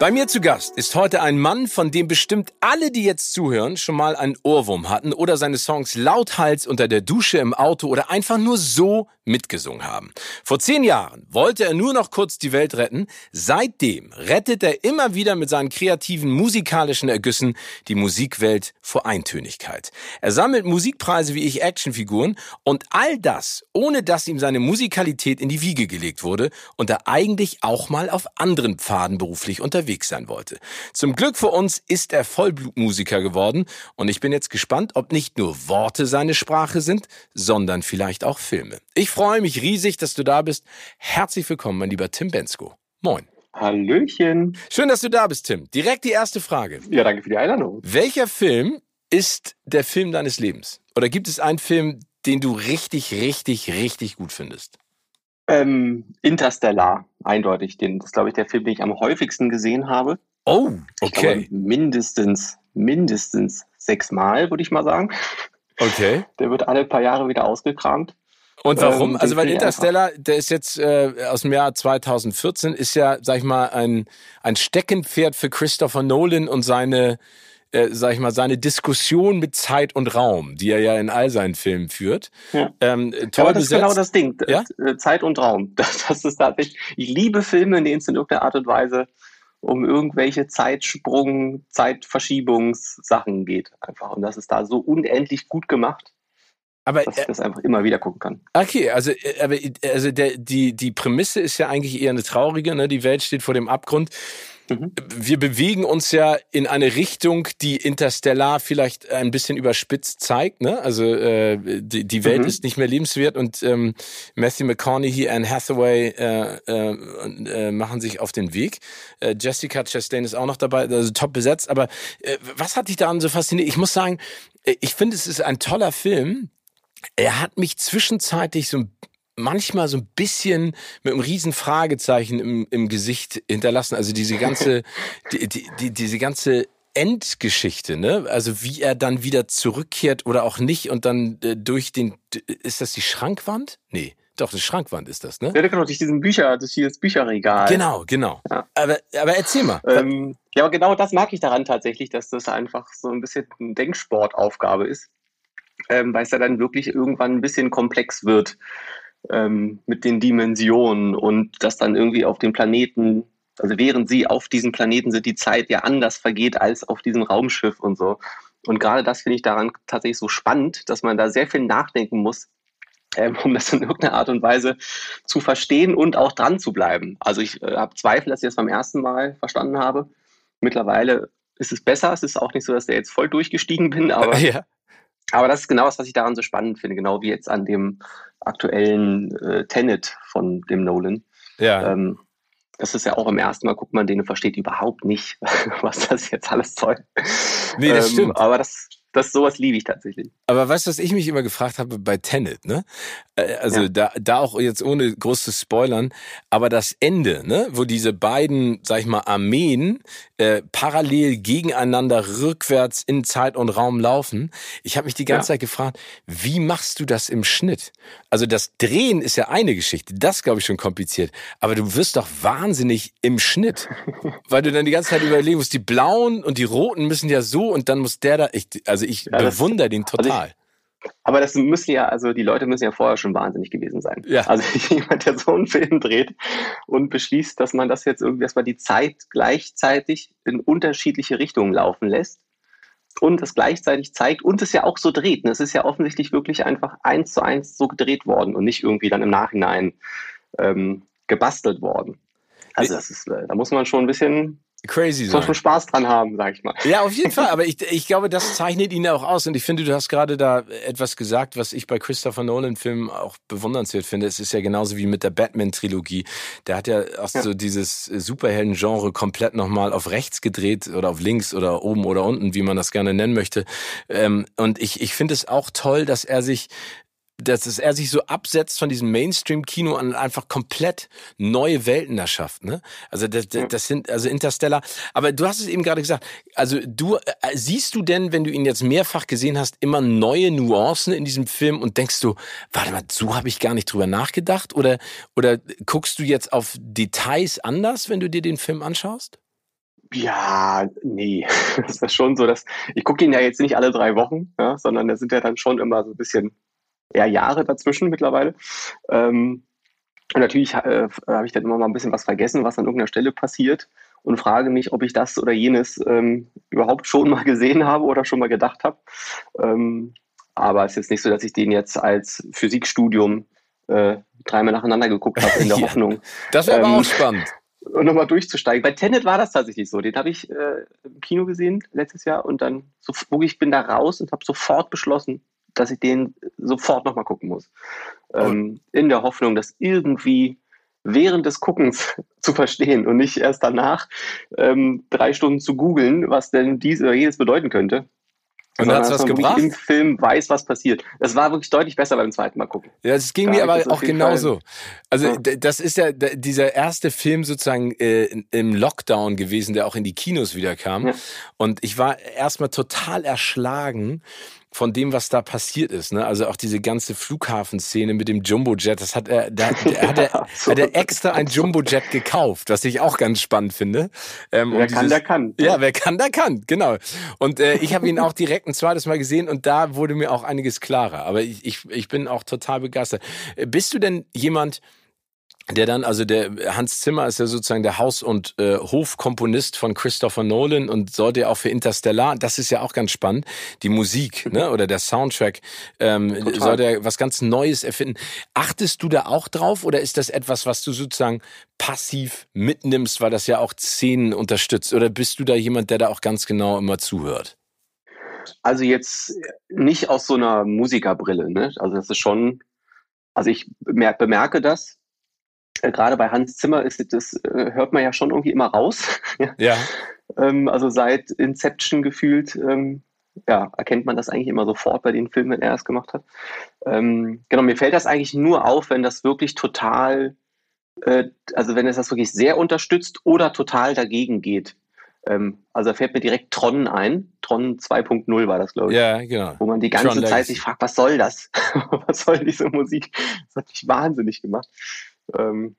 Bei mir zu Gast ist heute ein Mann, von dem bestimmt alle, die jetzt zuhören, schon mal einen Ohrwurm hatten oder seine Songs lauthals unter der Dusche im Auto oder einfach nur so mitgesungen haben. Vor zehn Jahren wollte er nur noch kurz die Welt retten. Seitdem rettet er immer wieder mit seinen kreativen musikalischen Ergüssen die Musikwelt vor Eintönigkeit. Er sammelt Musikpreise wie ich Actionfiguren und all das, ohne dass ihm seine Musikalität in die Wiege gelegt wurde und er eigentlich auch mal auf anderen Pfaden beruflich unterwegs sein wollte. Zum Glück für uns ist er Vollblutmusiker geworden und ich bin jetzt gespannt, ob nicht nur Worte seine Sprache sind, sondern vielleicht auch Filme. Ich freue mich riesig, dass du da bist. Herzlich willkommen, mein lieber Tim Bensko. Moin. Hallöchen. Schön, dass du da bist, Tim. Direkt die erste Frage. Ja, danke für die Einladung. Welcher Film ist der Film deines Lebens? Oder gibt es einen Film, den du richtig, richtig, richtig gut findest? Ähm, Interstellar, eindeutig. Den, das ist, glaube ich, der Film, den ich am häufigsten gesehen habe. Oh, okay. Glaube, mindestens, mindestens sechsmal, würde ich mal sagen. Okay. Der wird alle paar Jahre wieder ausgekramt. Und warum? Ähm, also weil Interstellar, der ist jetzt äh, aus dem Jahr 2014, ist ja, sag ich mal, ein, ein Steckenpferd für Christopher Nolan und seine äh, sag ich mal, seine Diskussion mit Zeit und Raum, die er ja in all seinen Filmen führt. Ja. Ähm, toll Aber das besetzt. ist genau das Ding. Ja? Äh, Zeit und Raum. Das, das ist tatsächlich, ich liebe Filme, in denen es in irgendeiner Art und Weise um irgendwelche Zeitsprung, Zeitverschiebungssachen geht. Einfach. Und das ist da so unendlich gut gemacht. Aber, dass ich das einfach immer wieder gucken kann. Okay, also, äh, aber, also der, die, die Prämisse ist ja eigentlich eher eine traurige, ne? Die Welt steht vor dem Abgrund. Mhm. Wir bewegen uns ja in eine Richtung, die Interstellar vielleicht ein bisschen überspitzt zeigt. Ne? Also äh, die, die Welt mhm. ist nicht mehr lebenswert und ähm, Matthew McConaughey, Anne Hathaway äh, äh, äh, machen sich auf den Weg. Äh, Jessica Chastain ist auch noch dabei, also top besetzt. Aber äh, was hat dich daran so fasziniert? Ich muss sagen, äh, ich finde, es ist ein toller Film. Er hat mich zwischenzeitlich so ein manchmal so ein bisschen mit einem riesen Fragezeichen im, im Gesicht hinterlassen. Also diese ganze, die, die, die, diese ganze Endgeschichte, ne? Also wie er dann wieder zurückkehrt oder auch nicht und dann äh, durch den, ist das die Schrankwand? Nee. Doch, die Schrankwand ist das, ne? Ja, genau, durch diesen Bücher, durch dieses Bücherregal. Genau, genau. Ja. Aber, aber erzähl mal. Ähm, ja, aber genau das mag ich daran tatsächlich, dass das einfach so ein bisschen eine Denksportaufgabe ist. Ähm, weil es ja dann wirklich irgendwann ein bisschen komplex wird ähm, mit den Dimensionen und dass dann irgendwie auf dem Planeten, also während sie auf diesem Planeten sind, die Zeit ja anders vergeht als auf diesem Raumschiff und so. Und gerade das finde ich daran tatsächlich so spannend, dass man da sehr viel nachdenken muss, ähm, um das in irgendeiner Art und Weise zu verstehen und auch dran zu bleiben. Also ich äh, habe Zweifel, dass ich das beim ersten Mal verstanden habe. Mittlerweile ist es besser. Es ist auch nicht so, dass ich jetzt voll durchgestiegen bin, aber ja. Aber das ist genau das, was ich daran so spannend finde, genau wie jetzt an dem aktuellen äh, Tenet von dem Nolan. Ja. Ähm, das ist ja auch im ersten Mal, guckt man den und versteht überhaupt nicht, was das jetzt alles soll. Nee, das ähm, stimmt. Aber das, das sowas liebe ich tatsächlich. Aber weißt du, was ich mich immer gefragt habe bei Tenet, ne? Äh, also ja. da, da auch jetzt ohne groß zu spoilern, aber das Ende, ne, wo diese beiden, sag ich mal, Armeen äh, parallel gegeneinander rückwärts in Zeit und Raum laufen. Ich habe mich die ganze ja. Zeit gefragt, wie machst du das im Schnitt? Also das Drehen ist ja eine Geschichte, das glaube ich schon kompliziert, aber du wirst doch wahnsinnig im Schnitt, weil du dann die ganze Zeit überlegen musst, die blauen und die roten müssen ja so und dann muss der da, ich, also ich ja, bewundere den total. Also aber das müssen ja, also die Leute müssen ja vorher schon wahnsinnig gewesen sein. Ja. Also jemand, der so einen Film dreht und beschließt, dass man das jetzt irgendwie, dass man die Zeit gleichzeitig in unterschiedliche Richtungen laufen lässt und es gleichzeitig zeigt und es ja auch so dreht. Es ist ja offensichtlich wirklich einfach eins zu eins so gedreht worden und nicht irgendwie dann im Nachhinein ähm, gebastelt worden. Also das ist, äh, da muss man schon ein bisschen crazy sein. schon Spaß dran haben, sag ich mal. Ja, auf jeden Fall. Aber ich, ich glaube, das zeichnet ihn auch aus. Und ich finde, du hast gerade da etwas gesagt, was ich bei Christopher Nolan-Filmen auch bewundernswert finde. Es ist ja genauso wie mit der Batman-Trilogie. Der hat ja auch ja. so dieses Superhelden-Genre komplett nochmal auf rechts gedreht oder auf links oder oben oder unten, wie man das gerne nennen möchte. Ähm, und ich, ich finde es auch toll, dass er sich dass er sich so absetzt von diesem Mainstream-Kino und einfach komplett neue Welten erschafft. Ne? Also das, das sind also Interstellar. Aber du hast es eben gerade gesagt. Also du äh, siehst du denn, wenn du ihn jetzt mehrfach gesehen hast, immer neue Nuancen in diesem Film und denkst du, warte mal, so habe ich gar nicht drüber nachgedacht? Oder oder guckst du jetzt auf Details anders, wenn du dir den Film anschaust? Ja, nee. Das ist schon so, dass ich gucke ihn ja jetzt nicht alle drei Wochen, ja, sondern da sind ja dann schon immer so ein bisschen eher Jahre dazwischen mittlerweile. Ähm, und natürlich äh, habe ich dann immer mal ein bisschen was vergessen, was an irgendeiner Stelle passiert und frage mich, ob ich das oder jenes ähm, überhaupt schon mal gesehen habe oder schon mal gedacht habe. Ähm, aber es ist jetzt nicht so, dass ich den jetzt als Physikstudium äh, dreimal nacheinander geguckt habe in der ja, Hoffnung. Das wäre aber auch ähm, spannend. Und nochmal durchzusteigen. Bei Tenet war das tatsächlich so. Den habe ich äh, im Kino gesehen letztes Jahr und dann so, ich bin da raus und habe sofort beschlossen, dass ich den sofort nochmal gucken muss. Ähm, in der Hoffnung, dass irgendwie während des Guckens zu verstehen und nicht erst danach ähm, drei Stunden zu googeln, was denn dies oder jenes bedeuten könnte. Und hat es was gebracht? im Film weiß, was passiert. Es war wirklich deutlich besser beim zweiten Mal gucken. Ja, das ging da mir aber auch genauso. Also ja. das ist ja dieser erste Film sozusagen äh, im Lockdown gewesen, der auch in die Kinos wieder kam. Ja. Und ich war erstmal total erschlagen von dem, was da passiert ist. Ne? Also auch diese ganze Flughafenszene mit dem Jumbojet, das hat er, da hat er, hat er extra ein Jumbojet gekauft, was ich auch ganz spannend finde. Ähm, wer kann, der kann. Ja, wer kann, der kann, genau. Und äh, ich habe ihn auch direkt ein zweites Mal gesehen und da wurde mir auch einiges klarer. Aber ich, ich, ich bin auch total begeistert. Äh, bist du denn jemand, der dann, also der Hans Zimmer ist ja sozusagen der Haus- und äh, Hofkomponist von Christopher Nolan und sollte ja auch für Interstellar, das ist ja auch ganz spannend, die Musik ne, oder der Soundtrack ähm, sollte ja was ganz Neues erfinden. Achtest du da auch drauf oder ist das etwas, was du sozusagen passiv mitnimmst, weil das ja auch Szenen unterstützt? Oder bist du da jemand, der da auch ganz genau immer zuhört? Also jetzt nicht aus so einer Musikerbrille, ne? Also das ist schon, also ich bemerke das, äh, gerade bei Hans Zimmer ist das, äh, hört man ja schon irgendwie immer raus. ja. ähm, also seit Inception gefühlt, ähm, ja, erkennt man das eigentlich immer sofort bei den Filmen, wenn er es gemacht hat. Ähm, genau, mir fällt das eigentlich nur auf, wenn das wirklich total, äh, also wenn es das wirklich sehr unterstützt oder total dagegen geht. Ähm, also da fällt mir direkt Tron ein. Tron 2.0 war das, glaube ich. Ja, genau. Wo man die ganze Tron Zeit sich fragt, was soll das? was soll diese Musik? Das hat mich wahnsinnig gemacht. Ähm,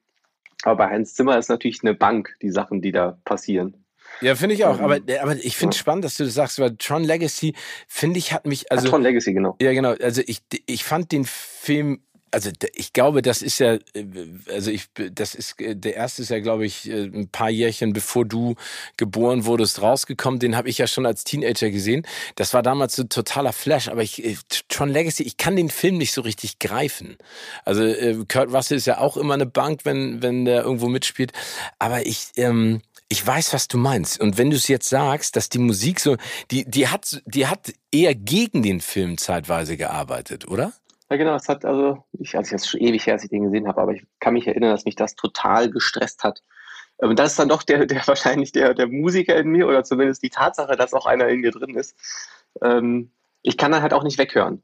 aber bei Heinz Zimmer ist natürlich eine Bank, die Sachen, die da passieren. Ja, finde ich auch. Aber, ähm, aber ich finde es ja. spannend, dass du das sagst, weil Tron Legacy, finde ich, hat mich. Also, ja, Tron Legacy, genau. Ja, genau. Also ich, ich fand den Film also ich glaube, das ist ja, äh, also ich, das ist, äh, der erste ist ja, glaube ich, äh, ein paar Jährchen bevor du geboren wurdest, rausgekommen. Den habe ich ja schon als Teenager gesehen. Das war damals so totaler Flash, aber ich, Tron Legacy, ich kann den Film nicht so richtig greifen. Also Kurt Russell ist ja auch immer eine Bank, wenn, wenn der irgendwo mitspielt. Aber ich, ähm, ich weiß, was du meinst. Und wenn du es jetzt sagst, dass die Musik so, die, die hat, die hat eher gegen den Film zeitweise gearbeitet, oder? Ja, genau, es hat also, ich, also ich jetzt schon ewig her, als ich den gesehen habe, aber ich kann mich erinnern, dass mich das total gestresst hat. Und das ist dann doch der, der wahrscheinlich der, der Musiker in mir oder zumindest die Tatsache, dass auch einer in mir drin ist. Ähm, ich kann dann halt auch nicht weghören.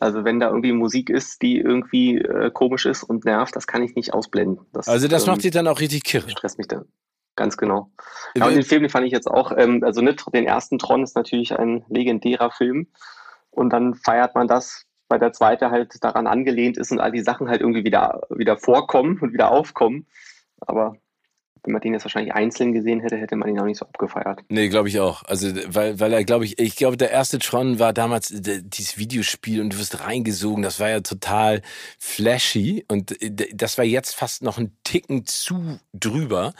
Also wenn da irgendwie Musik ist, die irgendwie äh, komisch ist und nervt, das kann ich nicht ausblenden. Das, also das ähm, macht dich dann auch richtig kirre. Stresst mich dann. Ganz genau. Ja, und den Film, den fand ich jetzt auch, ähm, also nicht, den ersten Tron ist natürlich ein legendärer Film. Und dann feiert man das weil der zweite halt daran angelehnt ist und all die Sachen halt irgendwie wieder, wieder vorkommen und wieder aufkommen. Aber wenn man den jetzt wahrscheinlich einzeln gesehen hätte, hätte man ihn auch nicht so abgefeiert. Nee, glaube ich auch. Also, weil, weil er, glaube ich, ich glaube, der erste Tron war damals dieses Videospiel und du wirst reingesogen. Das war ja total flashy und das war jetzt fast noch ein Ticken zu drüber.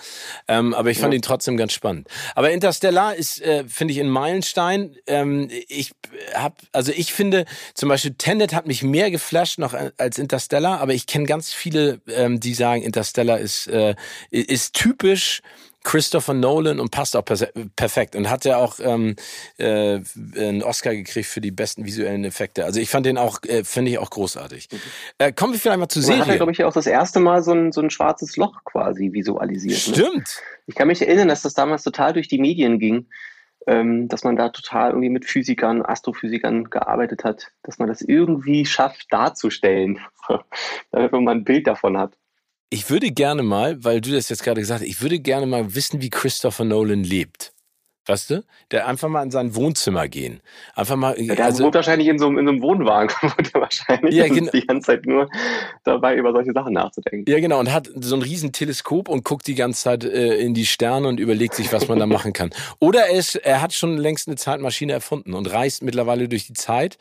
Ähm, aber ich fand ja. ihn trotzdem ganz spannend. Aber Interstellar ist, äh, finde ich, ein Meilenstein. Ähm, ich habe, also ich finde, zum Beispiel Tenet hat mich mehr geflasht noch als Interstellar, aber ich kenne ganz viele, ähm, die sagen, Interstellar ist, äh, ist typisch Christopher Nolan und passt auch perfekt und hat ja auch ähm, äh, einen Oscar gekriegt für die besten visuellen Effekte. Also ich fand den auch, äh, finde ich auch großartig. Mhm. Äh, kommen wir vielleicht mal zu Serie. Hat er, glaube ich, auch das erste Mal so ein, so ein schwarzes Loch quasi visualisiert. Ne? Stimmt. Ne? Ich kann mich erinnern, dass das damals total durch die Medien ging, ähm, dass man da total irgendwie mit Physikern, Astrophysikern gearbeitet hat, dass man das irgendwie schafft darzustellen, damit man ein Bild davon hat. Ich würde gerne mal, weil du das jetzt gerade gesagt hast, ich würde gerne mal wissen, wie Christopher Nolan lebt. Weißt du? Der einfach mal in sein Wohnzimmer gehen. Einfach mal. Der also, wohnt wahrscheinlich in so, in so einem Wohnwagen, wohnt er wahrscheinlich. Ja, genau. Die ganze Zeit nur dabei, über solche Sachen nachzudenken. Ja, genau. Und hat so ein riesen Teleskop und guckt die ganze Zeit äh, in die Sterne und überlegt sich, was man da machen kann. Oder er, ist, er hat schon längst eine Zeitmaschine erfunden und reist mittlerweile durch die Zeit.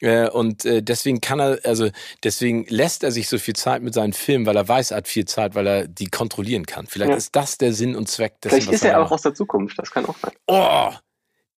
Äh, und äh, deswegen kann er, also deswegen lässt er sich so viel Zeit mit seinen Filmen, weil er weiß, er hat viel Zeit, weil er die kontrollieren kann. Vielleicht ja. ist das der Sinn und Zweck dessen, Vielleicht ist er, er auch aus der Zukunft, das kann auch sein. Oh,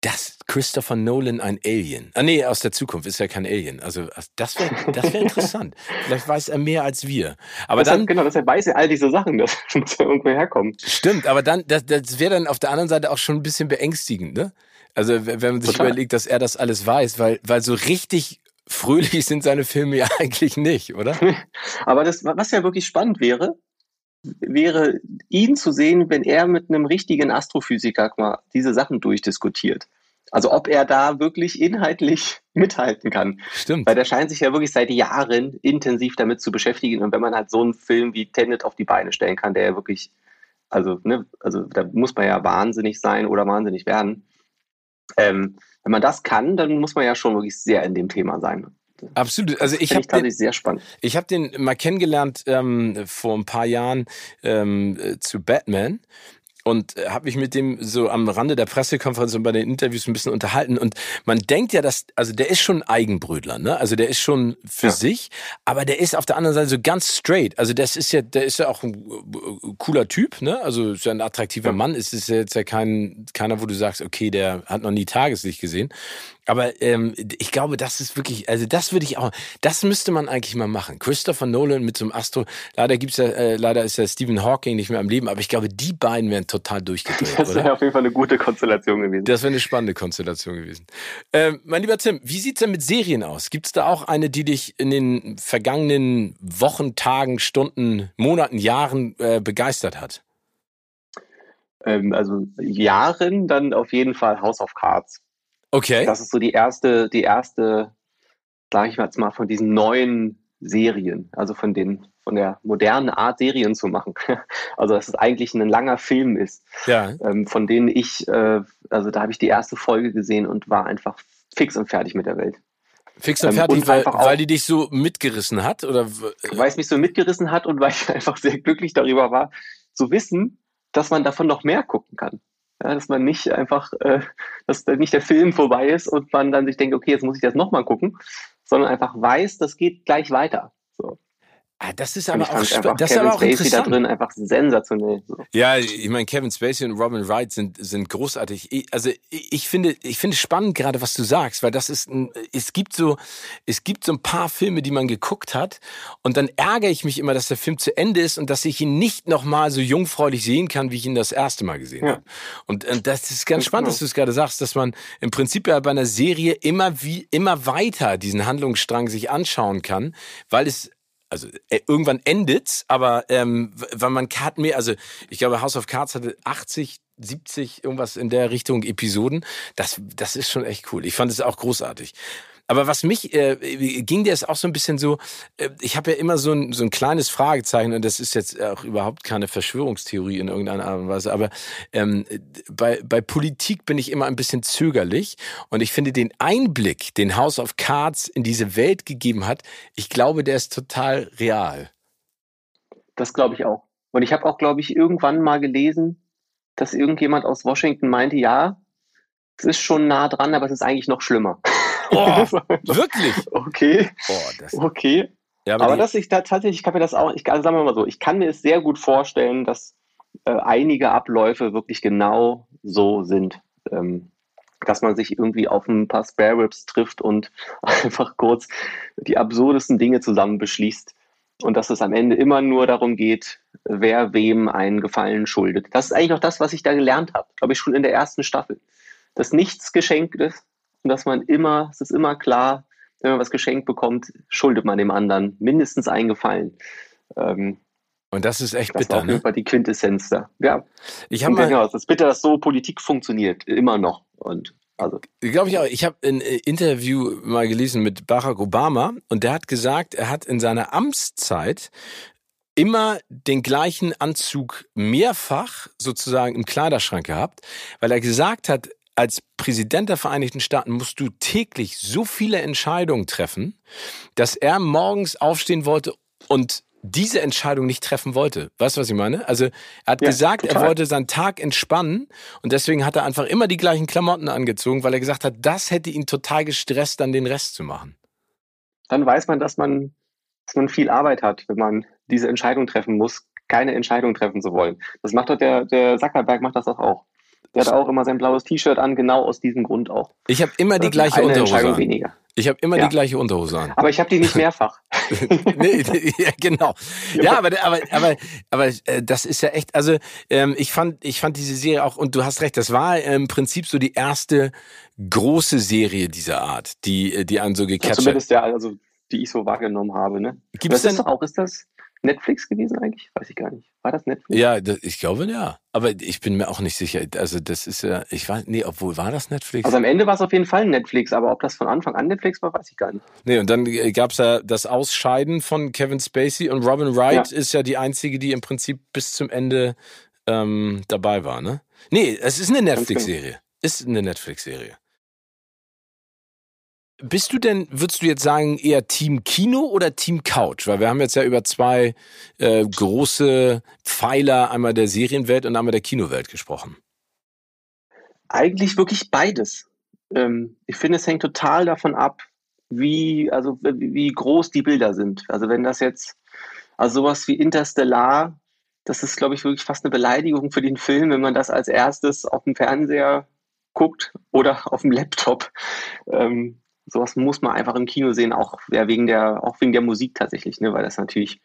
das Christopher Nolan ein Alien. Ah nee, aus der Zukunft ist ja kein Alien. Also das wäre das wär interessant. Vielleicht weiß er mehr als wir. Aber deshalb, dann genau, deshalb weiß er all diese Sachen, das muss ja irgendwo herkommen. Stimmt, aber dann das, das wäre dann auf der anderen Seite auch schon ein bisschen beängstigend, ne? Also wenn man sich Total. überlegt, dass er das alles weiß, weil weil so richtig fröhlich sind seine Filme ja eigentlich nicht, oder? aber das was ja wirklich spannend wäre, wäre, ihn zu sehen, wenn er mit einem richtigen Astrophysiker mal diese Sachen durchdiskutiert. Also ob er da wirklich inhaltlich mithalten kann. Stimmt. Weil der scheint sich ja wirklich seit Jahren intensiv damit zu beschäftigen. Und wenn man halt so einen Film wie Tenet auf die Beine stellen kann, der ja wirklich, also, ne, also da muss man ja wahnsinnig sein oder wahnsinnig werden. Ähm, wenn man das kann, dann muss man ja schon wirklich sehr in dem Thema sein. Absolut. Also ich habe den sehr spannend. Ich habe den mal kennengelernt ähm, vor ein paar Jahren ähm, äh, zu Batman und äh, habe mich mit dem so am Rande der Pressekonferenz und bei den Interviews ein bisschen unterhalten und man denkt ja, dass also der ist schon Eigenbrötler, ne? Also der ist schon für ja. sich, aber der ist auf der anderen Seite so ganz straight. Also das ist ja der ist ja auch ein äh, cooler Typ, ne? Also ist ja ein attraktiver ja. Mann, ist ist ja jetzt ja kein keiner, wo du sagst, okay, der hat noch nie Tageslicht gesehen, aber ähm, ich glaube, das ist wirklich, also das würde ich auch, das müsste man eigentlich mal machen. Christopher Nolan mit so einem Astro, leider gibt's ja, äh, leider ist ja Stephen Hawking nicht mehr am Leben, aber ich glaube, die beiden wären total durchgedreht. Das wäre auf jeden Fall eine gute Konstellation gewesen. Das wäre eine spannende Konstellation gewesen. Ähm, mein lieber Tim, wie sieht's denn mit Serien aus? Gibt's da auch eine, die dich in den vergangenen Wochen, Tagen, Stunden, Monaten, Jahren äh, begeistert hat? Ähm, also Jahren dann auf jeden Fall House of Cards. Okay. Das ist so die erste, die erste, sage ich jetzt mal, von diesen neuen Serien, also von den von der modernen Art Serien zu machen. Also dass es eigentlich ein langer Film ist, ja. ähm, von denen ich, äh, also da habe ich die erste Folge gesehen und war einfach fix und fertig mit der Welt. Fix und ähm, fertig, ähm, und weil, auch, weil die dich so mitgerissen hat? Oder? Weil es mich so mitgerissen hat und weil ich einfach sehr glücklich darüber war, zu wissen, dass man davon noch mehr gucken kann. Ja, dass man nicht einfach, äh, dass nicht der Film vorbei ist und man dann sich denkt, okay, jetzt muss ich das nochmal gucken, sondern einfach weiß, das geht gleich weiter. So. Ah, das ist aber auch, das Kevin ist aber auch Spacey interessant. da drin einfach sensationell. So. Ja, ich meine, Kevin Spacey und Robin Wright sind, sind großartig. Ich, also ich finde, ich finde spannend gerade, was du sagst, weil das ist, ein, es gibt so, es gibt so ein paar Filme, die man geguckt hat und dann ärgere ich mich immer, dass der Film zu Ende ist und dass ich ihn nicht nochmal so jungfräulich sehen kann, wie ich ihn das erste Mal gesehen ja. habe. Und, und das ist ganz spannend, dass du es gerade sagst, dass man im Prinzip ja bei einer Serie immer wie, immer weiter diesen Handlungsstrang sich anschauen kann, weil es also äh, irgendwann endet's, aber ähm, weil man hat mehr, also ich glaube House of Cards hatte 80, 70 irgendwas in der Richtung Episoden. Das, das ist schon echt cool. Ich fand es auch großartig. Aber was mich, äh, ging dir es auch so ein bisschen so, äh, ich habe ja immer so ein, so ein kleines Fragezeichen und das ist jetzt auch überhaupt keine Verschwörungstheorie in irgendeiner Art und Weise, aber ähm, bei, bei Politik bin ich immer ein bisschen zögerlich und ich finde den Einblick, den House of Cards in diese Welt gegeben hat, ich glaube, der ist total real. Das glaube ich auch. Und ich habe auch, glaube ich, irgendwann mal gelesen, dass irgendjemand aus Washington meinte, ja, es ist schon nah dran, aber es ist eigentlich noch schlimmer. Oh, wirklich? Okay. Oh, okay. Ja, aber, aber dass ich da tatsächlich, ich kann mir das auch, ich, also sagen wir mal so, ich kann mir es sehr gut vorstellen, dass äh, einige Abläufe wirklich genau so sind. Ähm, dass man sich irgendwie auf ein paar Spare Ribs trifft und einfach kurz die absurdesten Dinge zusammen beschließt und dass es am Ende immer nur darum geht, wer wem einen Gefallen schuldet. Das ist eigentlich auch das, was ich da gelernt habe, glaube ich, schon in der ersten Staffel. Dass nichts geschenkt ist und dass man immer, es ist immer klar, wenn man was geschenkt bekommt, schuldet man dem anderen mindestens einen Gefallen. Ähm, und das ist echt das bitter, ne? die Quintessenz da. Ja. Ich habe mal, genau, es ist bitter, dass so Politik funktioniert, immer noch. Und also. Glaube ich auch. Ich habe ein äh, Interview mal gelesen mit Barack Obama und der hat gesagt, er hat in seiner Amtszeit immer den gleichen Anzug mehrfach sozusagen im Kleiderschrank gehabt, weil er gesagt hat, als Präsident der Vereinigten Staaten musst du täglich so viele Entscheidungen treffen, dass er morgens aufstehen wollte und diese Entscheidung nicht treffen wollte. Weißt du, was ich meine? Also er hat ja, gesagt, total. er wollte seinen Tag entspannen und deswegen hat er einfach immer die gleichen Klamotten angezogen, weil er gesagt hat, das hätte ihn total gestresst, dann den Rest zu machen. Dann weiß man, dass man, dass man viel Arbeit hat, wenn man diese Entscheidung treffen muss, keine Entscheidung treffen zu wollen. Das macht doch der, der Zuckerberg macht das doch auch. Der hat auch immer sein blaues T-Shirt an, genau aus diesem Grund auch. Ich habe immer die gleiche Unterhose an. Weniger. Ich habe immer ja. die gleiche Unterhose an. Aber ich habe die nicht mehrfach. nee, ja, genau. Ja, aber aber aber aber äh, das ist ja echt. Also ähm, ich fand ich fand diese Serie auch und du hast recht. Das war im Prinzip so die erste große Serie dieser Art, die die einen so gecatcht ja, Zumindest ja, also die ich so wahrgenommen habe. Ne? Gibt es denn auch? Ist das Netflix gewesen eigentlich? Weiß ich gar nicht. War das Netflix? Ja, das, ich glaube ja. Aber ich bin mir auch nicht sicher. Also das ist ja, ich weiß, nee, obwohl war das Netflix? Also am Ende war es auf jeden Fall Netflix, aber ob das von Anfang an Netflix war, weiß ich gar nicht. Nee, und dann gab es ja das Ausscheiden von Kevin Spacey und Robin Wright ja. ist ja die einzige, die im Prinzip bis zum Ende ähm, dabei war, ne? Nee, es ist eine genau. Netflix-Serie. Ist eine Netflix-Serie. Bist du denn, würdest du jetzt sagen, eher Team Kino oder Team Couch? Weil wir haben jetzt ja über zwei äh, große Pfeiler, einmal der Serienwelt und einmal der Kinowelt gesprochen. Eigentlich wirklich beides. Ähm, ich finde, es hängt total davon ab, wie, also wie groß die Bilder sind. Also wenn das jetzt, also sowas wie Interstellar, das ist, glaube ich, wirklich fast eine Beleidigung für den Film, wenn man das als erstes auf dem Fernseher guckt oder auf dem Laptop. Ähm, sowas muss man einfach im Kino sehen, auch ja, wegen der, auch wegen der Musik tatsächlich, ne? weil das natürlich,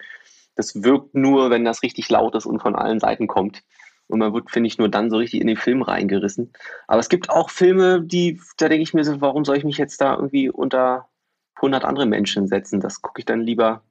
das wirkt nur, wenn das richtig laut ist und von allen Seiten kommt. Und man wird, finde ich, nur dann so richtig in den Film reingerissen. Aber es gibt auch Filme, die, da denke ich mir so, warum soll ich mich jetzt da irgendwie unter 100 andere Menschen setzen? Das gucke ich dann lieber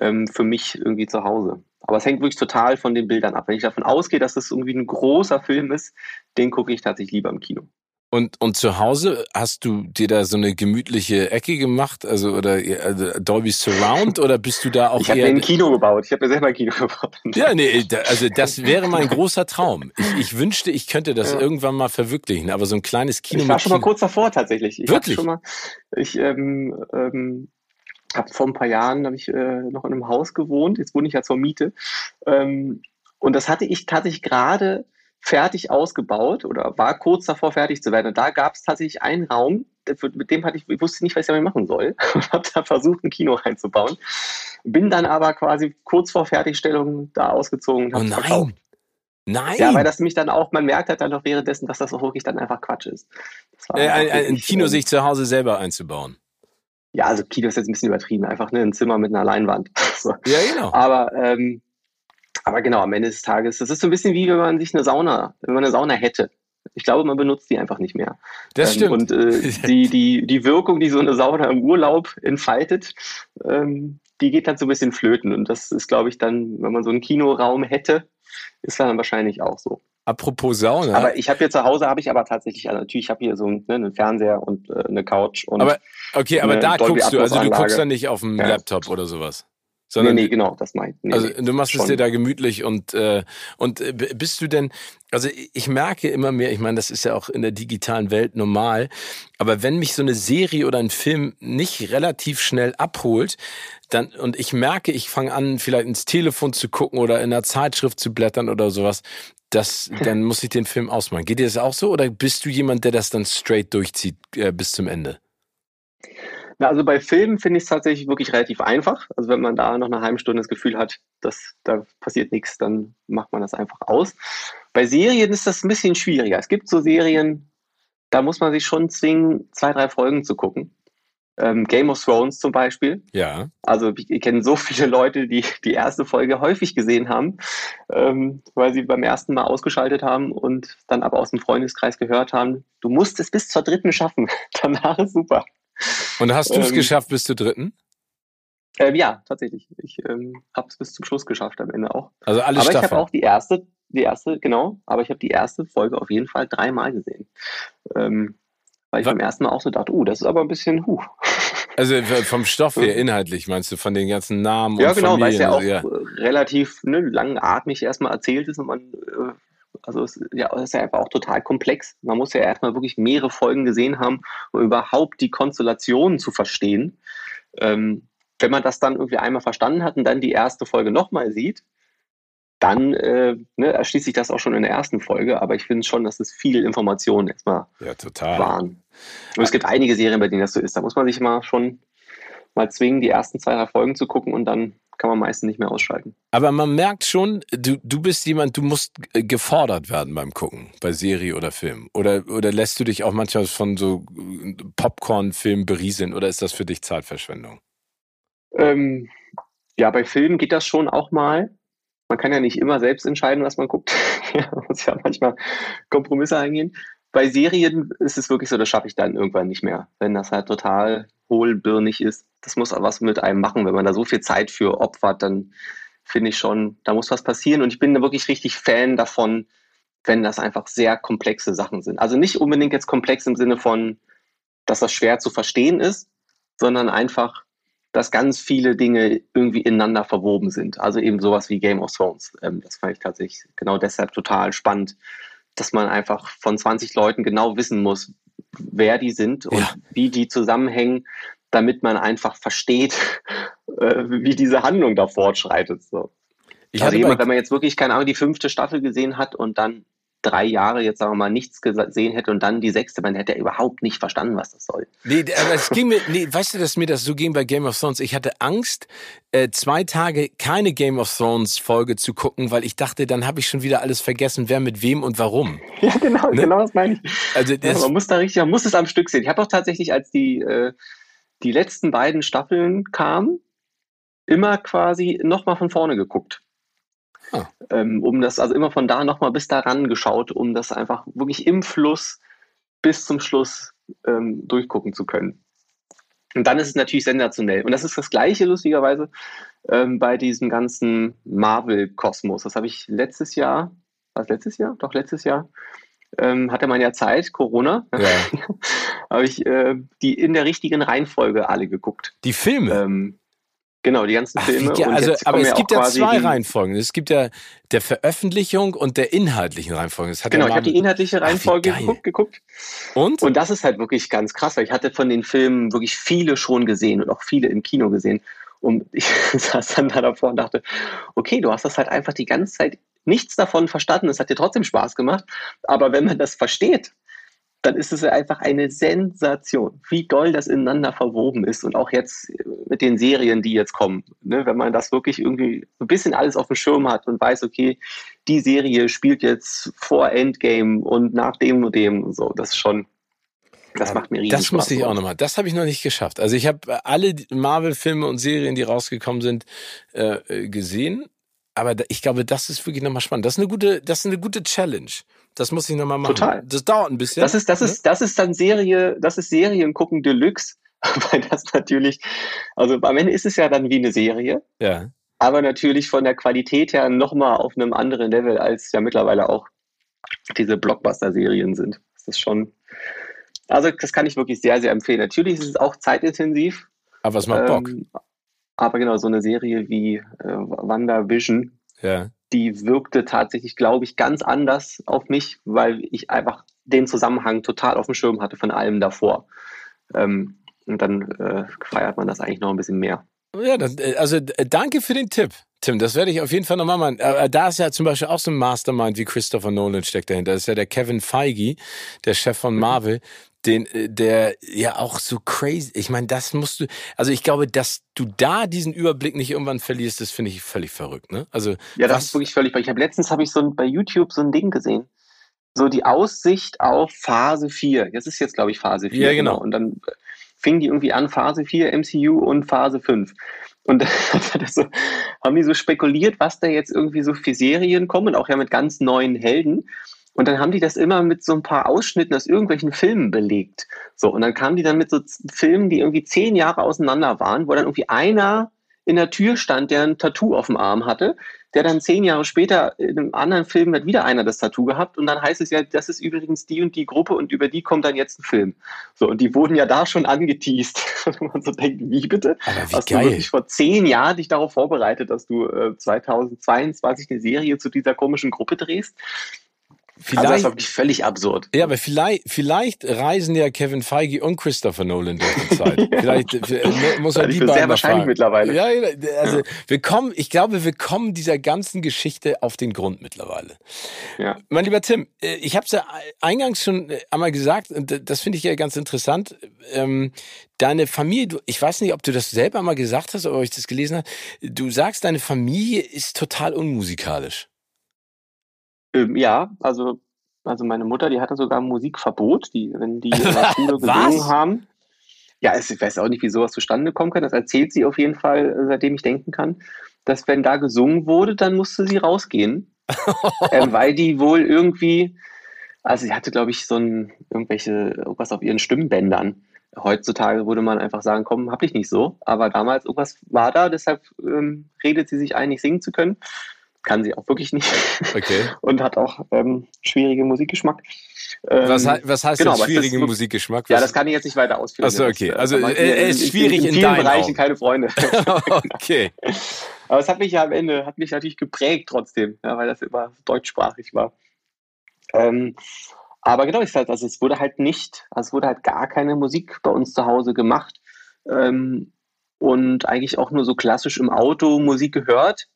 ähm, für mich irgendwie zu Hause. Aber es hängt wirklich total von den Bildern ab. Wenn ich davon ausgehe, dass es das irgendwie ein großer Film ist, den gucke ich tatsächlich lieber im Kino. Und, und zu Hause hast du dir da so eine gemütliche Ecke gemacht, also oder also Dolby Surround oder bist du da auch Ich habe mir ein Kino gebaut. Ich habe mir selber ein Kino gebaut. Ja, nee, also das wäre mein großer Traum. Ich, ich wünschte, ich könnte das ja. irgendwann mal verwirklichen, aber so ein kleines Kino. Ich war schon mal kurz davor tatsächlich. Ich Wirklich? Schon mal, ich ähm, ähm, habe vor ein paar Jahren habe ich äh, noch in einem Haus gewohnt. Jetzt wohne ich ja zur Miete. Ähm, und das hatte ich tatsächlich gerade fertig ausgebaut oder war kurz davor fertig zu werden. Und da gab es tatsächlich einen Raum, mit dem hatte ich, ich wusste nicht, was ich damit machen soll und habe da versucht, ein Kino reinzubauen. Bin dann aber quasi kurz vor Fertigstellung da ausgezogen und habe oh nein. Verkauft. Nein. Ja, weil das mich dann auch, man merkt halt dann doch währenddessen, dass das auch wirklich dann einfach Quatsch ist. Äh, ein, ein Kino sich zu Hause selber einzubauen. Ja, also Kino ist jetzt ein bisschen übertrieben, einfach ne, ein Zimmer mit einer Leinwand. so. Ja, genau. Aber ähm, aber genau, am Ende des Tages, das ist so ein bisschen wie wenn man sich eine Sauna, wenn man eine Sauna hätte. Ich glaube, man benutzt die einfach nicht mehr. Das ähm, stimmt. Und äh, die, die, die Wirkung, die so eine Sauna im Urlaub entfaltet, ähm, die geht dann so ein bisschen flöten. Und das ist, glaube ich, dann, wenn man so einen Kinoraum hätte, ist dann wahrscheinlich auch so. Apropos Sauna. Aber ich habe hier zu Hause, habe ich aber tatsächlich, also natürlich, ich habe hier so einen, ne, einen, Fernseher und äh, eine Couch. Und aber okay, aber da guckst du, also du guckst dann nicht auf dem ja. Laptop oder sowas. Sondern, nee, nee, genau, das meine ich. Nee, also du machst schon. es dir da gemütlich und äh, und äh, bist du denn, also ich merke immer mehr, ich meine, das ist ja auch in der digitalen Welt normal, aber wenn mich so eine Serie oder ein Film nicht relativ schnell abholt, dann und ich merke, ich fange an, vielleicht ins Telefon zu gucken oder in einer Zeitschrift zu blättern oder sowas, das, dann muss ich den Film ausmachen. Geht dir das auch so oder bist du jemand, der das dann straight durchzieht äh, bis zum Ende? Na, also bei Filmen finde ich es tatsächlich wirklich relativ einfach. Also wenn man da noch eine halbe Stunde das Gefühl hat, dass da passiert nichts, dann macht man das einfach aus. Bei Serien ist das ein bisschen schwieriger. Es gibt so Serien, da muss man sich schon zwingen, zwei, drei Folgen zu gucken. Ähm, Game of Thrones zum Beispiel. Ja. Also ich, ich kenne so viele Leute, die die erste Folge häufig gesehen haben, ähm, weil sie beim ersten Mal ausgeschaltet haben und dann aber aus dem Freundeskreis gehört haben, du musst es bis zur dritten schaffen. Danach ist super. Und hast du es ähm, geschafft bis zur dritten? Ähm, ja, tatsächlich. Ich ähm, habe es bis zum Schluss geschafft am Ende auch. Also alle Aber Staffeln. ich habe auch die erste, die erste, genau, aber ich habe die erste Folge auf jeden Fall dreimal gesehen. Ähm, weil ich Was? beim ersten Mal auch so dachte, uh, das ist aber ein bisschen, huh. Also vom Stoff her, inhaltlich meinst du, von den ganzen Namen ja, und genau, Familien? Ja, genau, weil es ja auch ja. relativ ne, langatmig erstmal erzählt ist und man äh, also es, ja, ist ja einfach auch total komplex. Man muss ja erstmal wirklich mehrere Folgen gesehen haben, um überhaupt die Konstellationen zu verstehen. Ähm, wenn man das dann irgendwie einmal verstanden hat und dann die erste Folge nochmal sieht, dann äh, ne, erschließt sich das auch schon in der ersten Folge. Aber ich finde schon, dass es viel Informationen erstmal ja, total. waren. Und es gibt einige Serien, bei denen das so ist. Da muss man sich mal schon mal zwingen, die ersten zwei, drei Folgen zu gucken und dann kann man meistens nicht mehr ausschalten. Aber man merkt schon, du, du bist jemand, du musst gefordert werden beim Gucken, bei Serie oder Film. Oder, oder lässt du dich auch manchmal von so Popcorn-Filmen berieseln oder ist das für dich Zeitverschwendung? Ähm, ja, bei Filmen geht das schon auch mal. Man kann ja nicht immer selbst entscheiden, was man guckt. man muss ja manchmal Kompromisse eingehen. Bei Serien ist es wirklich so, das schaffe ich dann irgendwann nicht mehr. Wenn das halt total hohlbirnig ist. Das muss was mit einem machen. Wenn man da so viel Zeit für opfert, dann finde ich schon, da muss was passieren. Und ich bin da wirklich richtig Fan davon, wenn das einfach sehr komplexe Sachen sind. Also nicht unbedingt jetzt komplex im Sinne von, dass das schwer zu verstehen ist, sondern einfach, dass ganz viele Dinge irgendwie ineinander verwoben sind. Also eben sowas wie Game of Thrones. Ähm, das fand ich tatsächlich genau deshalb total spannend, dass man einfach von 20 Leuten genau wissen muss, wer die sind und ja. wie die zusammenhängen, damit man einfach versteht, äh, wie diese Handlung da fortschreitet. So. Ich also jemand, wenn man jetzt wirklich, keine Ahnung, die fünfte Staffel gesehen hat und dann drei Jahre jetzt sagen wir mal nichts gesehen hätte und dann die sechste, man hätte überhaupt nicht verstanden, was das soll. Nee, aber es ging mir, nee, weißt du, dass mir das so ging bei Game of Thrones? Ich hatte Angst, äh, zwei Tage keine Game of Thrones Folge zu gucken, weil ich dachte, dann habe ich schon wieder alles vergessen, wer mit wem und warum. Ja, genau, ne? genau das meine ich. Also das ja, man muss da richtig, man muss es am Stück sehen. Ich habe auch tatsächlich, als die äh, die letzten beiden Staffeln kamen, immer quasi nochmal von vorne geguckt. Ah. Ähm, um das, also immer von da nochmal bis daran geschaut, um das einfach wirklich im Fluss bis zum Schluss ähm, durchgucken zu können. Und dann ist es natürlich sensationell. Und das ist das Gleiche, lustigerweise, ähm, bei diesem ganzen Marvel-Kosmos. Das habe ich letztes Jahr, was letztes Jahr? Doch, letztes Jahr. Ähm, hatte man ja Zeit, Corona. Ja. habe ich äh, die in der richtigen Reihenfolge alle geguckt. Die Filme? Ähm, Genau, die ganzen Filme. Ach, also, aber es gibt ja zwei Reihenfolgen. Es gibt ja der Veröffentlichung und der inhaltlichen Reihenfolge. genau, ich habe die inhaltliche Reihenfolge Ach, geguckt, geguckt. Und? Und das ist halt wirklich ganz krass, weil ich hatte von den Filmen wirklich viele schon gesehen und auch viele im Kino gesehen. Und ich saß dann da davor und dachte, okay, du hast das halt einfach die ganze Zeit nichts davon verstanden. Es hat dir trotzdem Spaß gemacht. Aber wenn man das versteht, dann ist es einfach eine Sensation, wie doll das ineinander verwoben ist und auch jetzt mit den Serien, die jetzt kommen. Ne, wenn man das wirklich irgendwie so ein bisschen alles auf dem Schirm hat und weiß, okay, die Serie spielt jetzt vor Endgame und nach dem und dem und so, das ist schon, das macht mir riesig Das muss ich auch nochmal. Das habe ich noch nicht geschafft. Also ich habe alle Marvel-Filme und Serien, die rausgekommen sind, äh, gesehen. Aber ich glaube, das ist wirklich nochmal spannend. Das ist eine gute, das ist eine gute Challenge. Das muss ich nochmal machen. Total. Das dauert ein bisschen. Das ist, das ist, das ist dann Serie, das ist Serien gucken Deluxe, weil das natürlich, also am Ende ist es ja dann wie eine Serie. Ja. Aber natürlich von der Qualität her nochmal auf einem anderen Level, als ja mittlerweile auch diese Blockbuster-Serien sind. Das ist schon, also das kann ich wirklich sehr, sehr empfehlen. Natürlich ist es auch zeitintensiv. Aber es macht Bock. Ähm, aber genau, so eine Serie wie äh, WandaVision, ja. Die wirkte tatsächlich, glaube ich, ganz anders auf mich, weil ich einfach den Zusammenhang total auf dem Schirm hatte von allem davor. Ähm, und dann äh, feiert man das eigentlich noch ein bisschen mehr. Ja, das, äh, also äh, danke für den Tipp. Tim, das werde ich auf jeden Fall nochmal machen. Aber da ist ja zum Beispiel auch so ein Mastermind wie Christopher Nolan steckt dahinter. Das ist ja der Kevin Feige, der Chef von mhm. Marvel, den, äh, der ja auch so crazy. Ich meine, das musst du. Also ich glaube, dass du da diesen Überblick nicht irgendwann verlierst, das finde ich völlig verrückt. Ne? Also ja, das was, ist wirklich völlig. verrückt. Ich habe letztens habe ich so ein, bei YouTube so ein Ding gesehen. So die Aussicht auf Phase 4. Das ist jetzt, glaube ich, Phase 4. Ja, genau. genau. Und dann fing die irgendwie an, Phase 4 MCU und Phase 5. Und so, haben die so spekuliert, was da jetzt irgendwie so für Serien kommen, auch ja mit ganz neuen Helden. Und dann haben die das immer mit so ein paar Ausschnitten aus irgendwelchen Filmen belegt. So, und dann kamen die dann mit so Filmen, die irgendwie zehn Jahre auseinander waren, wo dann irgendwie einer in der Tür stand, der ein Tattoo auf dem Arm hatte, der dann zehn Jahre später in einem anderen Film hat wieder einer das Tattoo gehabt und dann heißt es ja, das ist übrigens die und die Gruppe und über die kommt dann jetzt ein Film. So, und die wurden ja da schon angeteased. Und man so denkt, wie bitte? Aber wie Hast geil. du wirklich vor zehn Jahren dich darauf vorbereitet, dass du äh, 2022 eine Serie zu dieser komischen Gruppe drehst? Vielleicht, also das war wirklich völlig absurd. Ja, aber vielleicht, vielleicht reisen ja Kevin Feige und Christopher Nolan durch die Zeit. ja. Vielleicht äh, muss er die beiden sehr wahrscheinlich fragen. mittlerweile. Ja, also ja. wir kommen, ich glaube, wir kommen dieser ganzen Geschichte auf den Grund mittlerweile. Ja. Mein lieber Tim, äh, ich habe es ja eingangs schon äh, einmal gesagt, und das finde ich ja ganz interessant. Ähm, deine Familie, ich weiß nicht, ob du das selber mal gesagt hast, oder ob ich das gelesen habe. Du sagst, deine Familie ist total unmusikalisch. Ähm, ja, also, also meine Mutter, die hatte sogar ein Musikverbot, die, wenn die in der Schule gesungen haben. Ja, ich weiß auch nicht, wie sowas zustande kommen kann. Das erzählt sie auf jeden Fall, äh, seitdem ich denken kann, dass wenn da gesungen wurde, dann musste sie rausgehen. ähm, weil die wohl irgendwie, also sie hatte, glaube ich, so ein, irgendwelche, irgendwas auf ihren Stimmbändern. Heutzutage würde man einfach sagen, komm, hab ich nicht so. Aber damals irgendwas war da, deshalb ähm, redet sie sich ein, nicht singen zu können kann sie auch wirklich nicht. Okay. Und hat auch ähm, schwierigen Musikgeschmack. Ähm, was, was, heißt genau, schwierigen Musikgeschmack? Was? Ja, das kann ich jetzt nicht weiter ausführen. Achso, okay. Also er äh, ist schwierig in, in, in vielen Bereichen Augen. keine Freunde. okay. Aber es hat mich ja am Ende, hat mich natürlich geprägt trotzdem, ja, weil das immer deutschsprachig war. Ähm, aber genau, ich halt, also es wurde halt nicht, also es wurde halt gar keine Musik bei uns zu Hause gemacht. Ähm, und eigentlich auch nur so klassisch im Auto Musik gehört.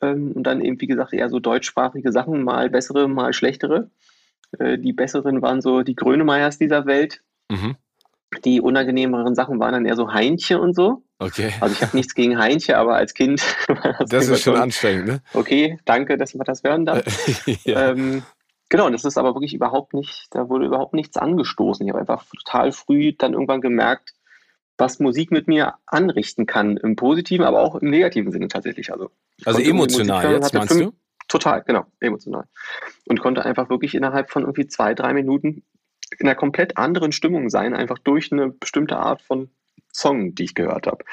Ähm, und dann eben, wie gesagt, eher so deutschsprachige Sachen, mal bessere, mal schlechtere. Äh, die besseren waren so die Grönemeyers dieser Welt. Mhm. Die unangenehmeren Sachen waren dann eher so Heinche und so. Okay. Also ich habe nichts gegen Heinche, aber als Kind. das, das ist schon anstrengend, ne? Okay, danke, dass man das hören darf. ja. ähm, genau, das ist aber wirklich überhaupt nicht, da wurde überhaupt nichts angestoßen. Ich habe einfach total früh dann irgendwann gemerkt, was Musik mit mir anrichten kann, im positiven, aber auch im negativen Sinne tatsächlich. Also, also emotional jetzt, meinst fünf, du? Total, genau, emotional. Und konnte einfach wirklich innerhalb von irgendwie zwei, drei Minuten in einer komplett anderen Stimmung sein, einfach durch eine bestimmte Art von Song, die ich gehört habe.